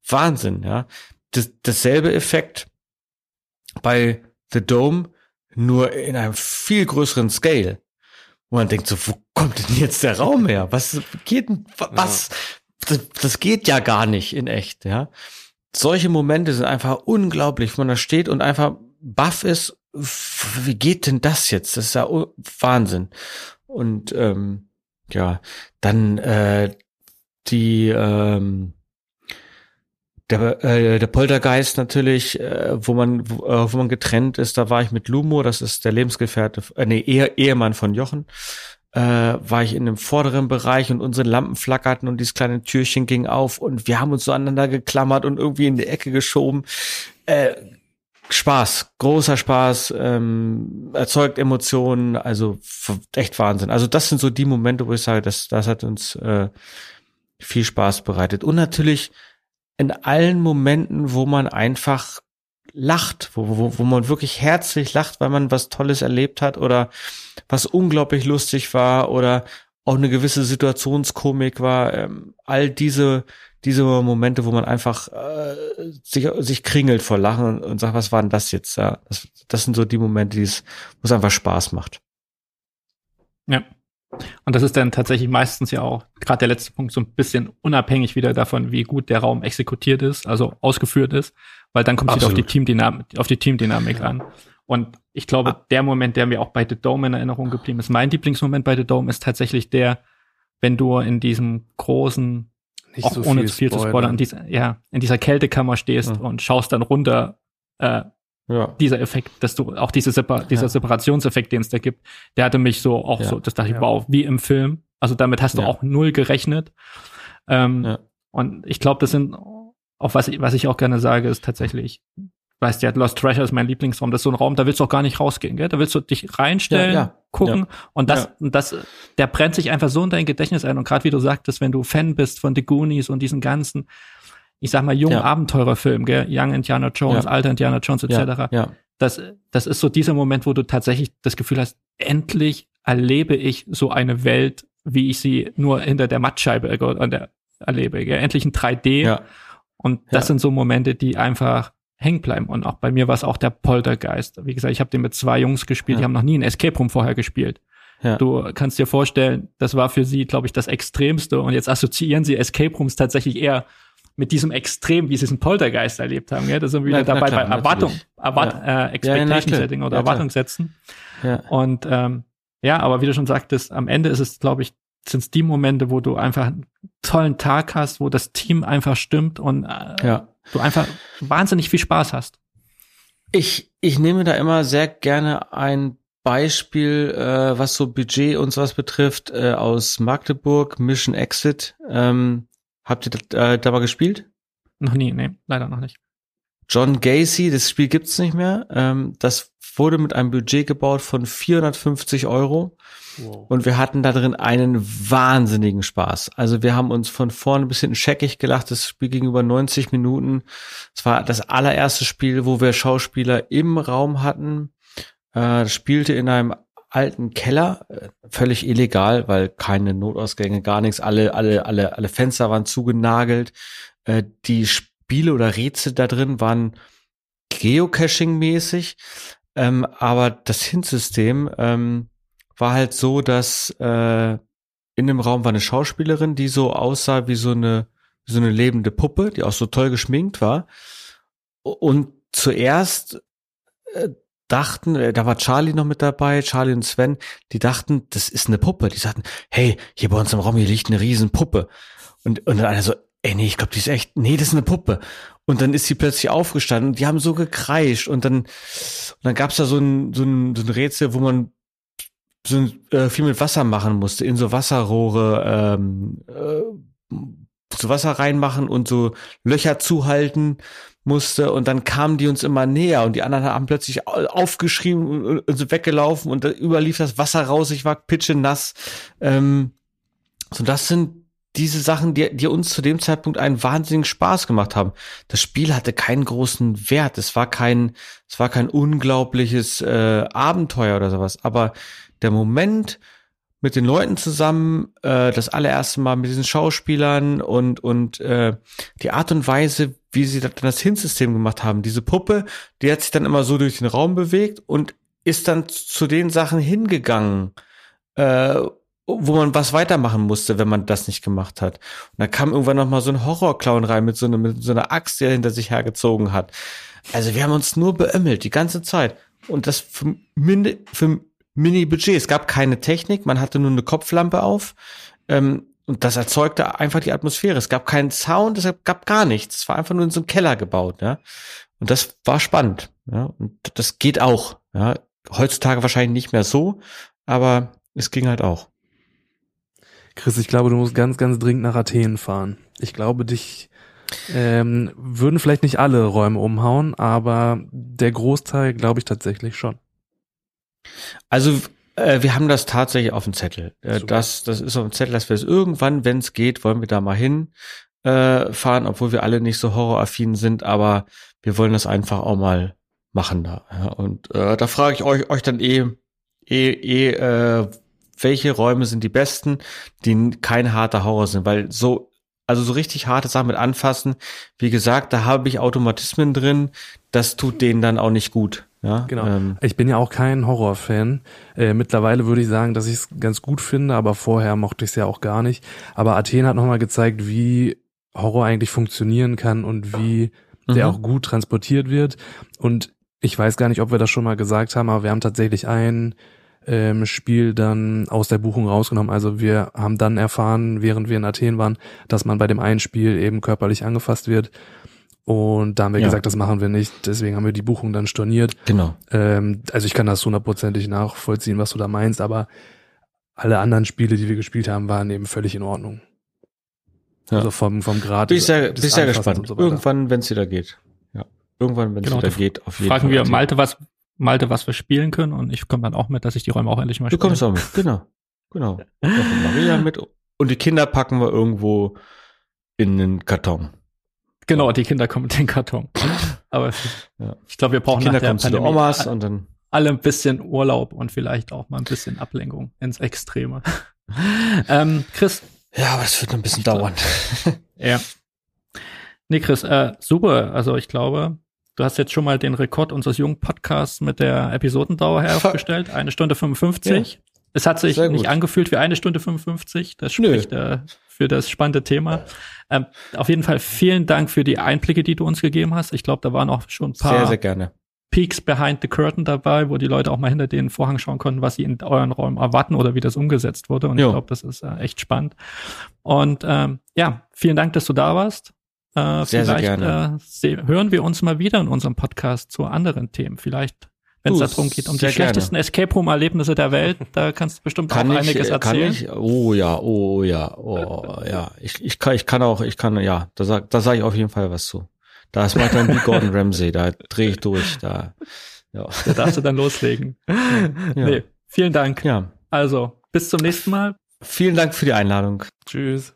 Wahnsinn, ja. Das, dasselbe Effekt bei The Dome, nur in einem viel größeren Scale. Und man denkt so, wo kommt denn jetzt der Raum her? Was geht denn, was? Ja. Das, das geht ja gar nicht in echt, ja. Solche Momente sind einfach unglaublich, wo man da steht und einfach baff ist, wie geht denn das jetzt? Das ist ja Wahnsinn. Und ähm, ja, dann äh, die ähm, der, äh, der Poltergeist natürlich, äh, wo man wo, äh, wo man getrennt ist, da war ich mit Lumo, das ist der Lebensgefährte, äh, nee, Ehe, Ehemann von Jochen, äh, war ich in dem vorderen Bereich und unsere Lampen flackerten und dieses kleine Türchen ging auf und wir haben uns so aneinander geklammert und irgendwie in die Ecke geschoben. Äh, Spaß, großer Spaß, ähm, erzeugt Emotionen, also echt Wahnsinn. Also das sind so die Momente, wo ich sage, das, das hat uns äh, viel Spaß bereitet. Und natürlich in allen Momenten, wo man einfach lacht, wo, wo, wo man wirklich herzlich lacht, weil man was Tolles erlebt hat oder was unglaublich lustig war oder auch eine gewisse Situationskomik war. Ähm, all diese diese Momente, wo man einfach äh, sich, sich kringelt vor Lachen und, und sagt, was war denn das jetzt? Ja, das, das sind so die Momente, die es, wo es einfach Spaß macht. Ja. Und das ist dann tatsächlich meistens ja auch, gerade der letzte Punkt, so ein bisschen unabhängig wieder davon, wie gut der Raum exekutiert ist, also ausgeführt ist, weil dann kommt es wieder auf die Teamdynamik, auf die Teamdynamik an. Und ich glaube, ah. der Moment, der mir auch bei The Dome in Erinnerung geblieben ist, mein Lieblingsmoment bei The Dome ist tatsächlich der, wenn du in diesem großen, Nicht auch so ohne zu viel zu spoilern, in dieser, ja, in dieser Kältekammer stehst ja. und schaust dann runter äh, ja. dieser Effekt, dass du auch diese Separ dieser ja. Separationseffekt, den es da gibt, der hatte mich so auch ja. so, das dachte ich, wow, wie im Film. Also damit hast du auch null gerechnet. Ähm, und ich glaube, das sind auch was, was ich auch gerne sage, ist tatsächlich, weißt ja, Lost Treasure ist mein Lieblingsraum. Das ist so ein Raum, da willst du auch gar nicht rausgehen, gell? Da willst du dich reinstellen, ja, ja, gucken ja, und das, und das, der brennt sich einfach so in dein Gedächtnis ein. Und gerade wie du sagtest, wenn du Fan bist von The Goonies und diesen ganzen, ich sag mal, jungen. Abenteurerfilm, gell? Young Indiana Jones, alter Indiana Jones etc. Ja. ja. Das, das ist so dieser Moment, wo du tatsächlich das Gefühl hast, endlich erlebe ich so eine Welt, wie ich sie nur hinter der Mattscheibe erlebe. Gell? Endlich in 3D. Ja. Und das sind so Momente, die einfach hängen bleiben. Und auch bei mir war es auch der Poltergeist. Wie gesagt, ich habe den mit zwei Jungs gespielt, die haben noch nie ein Escape Room vorher gespielt. Ja. Du kannst dir vorstellen, das war für sie, glaube ich, das Extremste. Und jetzt assoziieren sie Escape Rooms tatsächlich eher mit diesem Extrem, wie sie diesen Poltergeist erlebt haben. Ja? Das sind wir wieder na, dabei na klar, bei Erwartung, Erwart ja. äh, Expectation ja, Setting oder ja, Erwartungssetzen. Ja. Und ähm, ja, aber wie du schon sagtest, am Ende ist es, glaube ich, sind es die Momente, wo du einfach einen tollen Tag hast, wo das Team einfach stimmt und äh, ja. Du einfach wahnsinnig viel Spaß hast. Ich, ich nehme da immer sehr gerne ein Beispiel, äh, was so Budget und sowas betrifft, äh, aus Magdeburg, Mission Exit. Ähm, Habt ihr das, äh, da mal gespielt? Noch nie, nee, leider noch nicht. John Gacy, das Spiel gibt's nicht mehr. Ähm, das wurde mit einem Budget gebaut von 450 Euro. Wow. Und wir hatten da drin einen wahnsinnigen Spaß. Also wir haben uns von vorne bis hinten scheckig gelacht. Das Spiel ging über 90 Minuten. Es war das allererste Spiel, wo wir Schauspieler im Raum hatten. Äh, spielte in einem alten Keller, äh, völlig illegal, weil keine Notausgänge, gar nichts, alle, alle, alle, alle Fenster waren zugenagelt. Äh, die Spiele oder Rätsel da drin waren Geocaching-mäßig, ähm, aber das Hint-System ähm, war halt so, dass äh, in dem Raum war eine Schauspielerin, die so aussah wie so eine, so eine lebende Puppe, die auch so toll geschminkt war. Und zuerst äh, dachten, äh, da war Charlie noch mit dabei, Charlie und Sven, die dachten, das ist eine Puppe. Die sagten, hey, hier bei uns im Raum, hier liegt eine riesen Puppe. Und, und dann einer so, ey, nee, ich glaube, die ist echt, nee, das ist eine Puppe. Und dann ist sie plötzlich aufgestanden und die haben so gekreischt und dann, und dann gab's da so ein, so ein, so ein Rätsel, wo man so äh, viel mit Wasser machen musste, in so Wasserrohre, ähm, äh, so Wasser reinmachen und so Löcher zuhalten musste und dann kamen die uns immer näher und die anderen haben plötzlich aufgeschrieben und, und so weggelaufen und da überlief das Wasser raus, ich war pitche nass. Ähm, so das sind diese Sachen, die, die uns zu dem Zeitpunkt einen wahnsinnigen Spaß gemacht haben. Das Spiel hatte keinen großen Wert. Es war kein, es war kein unglaubliches äh, Abenteuer oder sowas. Aber der Moment mit den Leuten zusammen, äh, das allererste Mal mit diesen Schauspielern und und äh, die Art und Weise, wie sie dann das Hinsystem gemacht haben. Diese Puppe, die hat sich dann immer so durch den Raum bewegt und ist dann zu den Sachen hingegangen. Äh, wo man was weitermachen musste, wenn man das nicht gemacht hat. Und da kam irgendwann noch mal so ein Horrorclown rein mit so, einer mit so einer Axt, die er hinter sich hergezogen hat. Also wir haben uns nur beömmelt die ganze Zeit. Und das für, Mini, für Mini-Budget. Es gab keine Technik, man hatte nur eine Kopflampe auf. Ähm, und das erzeugte einfach die Atmosphäre. Es gab keinen Sound, es gab gar nichts. Es war einfach nur in so einem Keller gebaut, ja. Und das war spannend, ja. Und das geht auch, ja. Heutzutage wahrscheinlich nicht mehr so, aber es ging halt auch. Chris, ich glaube, du musst ganz, ganz dringend nach Athen fahren. Ich glaube, dich ähm, würden vielleicht nicht alle Räume umhauen, aber der Großteil glaube ich tatsächlich schon. Also äh, wir haben das tatsächlich auf dem Zettel. Äh, das, das ist auf dem Zettel, dass wir es irgendwann, wenn es geht, wollen wir da mal hin äh, fahren, obwohl wir alle nicht so horroraffin sind, aber wir wollen das einfach auch mal machen da. Ja, und äh, da frage ich euch, euch dann eh, eh, eh äh, welche Räume sind die besten, die kein harter Horror sind, weil so, also so richtig harte Sachen mit anfassen, wie gesagt, da habe ich Automatismen drin, das tut denen dann auch nicht gut. Ja, genau. Ähm, ich bin ja auch kein Horrorfan. Äh, mittlerweile würde ich sagen, dass ich es ganz gut finde, aber vorher mochte ich es ja auch gar nicht. Aber Athen hat nochmal gezeigt, wie Horror eigentlich funktionieren kann und wie mhm. der auch gut transportiert wird. Und ich weiß gar nicht, ob wir das schon mal gesagt haben, aber wir haben tatsächlich ein ähm, Spiel dann aus der Buchung rausgenommen. Also wir haben dann erfahren, während wir in Athen waren, dass man bei dem einen Spiel eben körperlich angefasst wird. Und da haben wir ja. gesagt, das machen wir nicht. Deswegen haben wir die Buchung dann storniert. Genau. Ähm, also ich kann das hundertprozentig nachvollziehen, was du da meinst, aber alle anderen Spiele, die wir gespielt haben, waren eben völlig in Ordnung. Ja. Also vom, vom Grad. Bin ich sehr, bin sehr gespannt. So Irgendwann, wenn es wieder geht. Ja. Irgendwann, wenn es genau, wieder geht, auf jeden Fragen Fall. Fragen wir Malte, was, Malte, was wir spielen können und ich komme dann auch mit, dass ich die Räume auch endlich mal spiele. Du kommst auch mit, genau. Genau. Maria mit und die Kinder packen wir irgendwo in den Karton. Genau, die Kinder kommen mit den Karton. Aber ja. ich glaube, wir brauchen die Kinder nach der kommen Pandemie Omas und dann alle ein bisschen Urlaub und vielleicht auch mal ein bisschen Ablenkung ins Extreme. ähm, Chris. Ja, aber es wird ein bisschen dauern. ja. Nee, Chris, äh, super. Also ich glaube, Du hast jetzt schon mal den Rekord unseres jungen Podcasts mit der Episodendauer heraufgestellt. Eine Stunde 55. Ja. Es hat sich nicht angefühlt wie eine Stunde 55. Das spricht äh, für das spannende Thema. Ähm, auf jeden Fall vielen Dank für die Einblicke, die du uns gegeben hast. Ich glaube, da waren auch schon ein paar sehr, sehr gerne. Peaks behind the curtain dabei, wo die Leute auch mal hinter den Vorhang schauen konnten, was sie in euren Räumen erwarten oder wie das umgesetzt wurde. Und jo. ich glaube, das ist äh, echt spannend. Und ähm, ja, vielen Dank, dass du da warst. Äh, sehr, vielleicht sehr gerne. Äh, hören wir uns mal wieder in unserem Podcast zu anderen Themen. Vielleicht, wenn es darum geht, um die schlechtesten Escape Room-Erlebnisse der Welt, da kannst du bestimmt kann auch ich, einiges erzählen. Kann ich? Oh ja, oh ja, oh ja. Ich, ich, kann, ich kann auch, ich kann, ja, da sag, da sage ich auf jeden Fall was zu. Da ist dann wie Gordon Ramsay, da drehe ich durch, da. Ja. Da darfst du dann loslegen. Ja. Nee, vielen Dank. Ja. Also, bis zum nächsten Mal. Vielen Dank für die Einladung. Tschüss.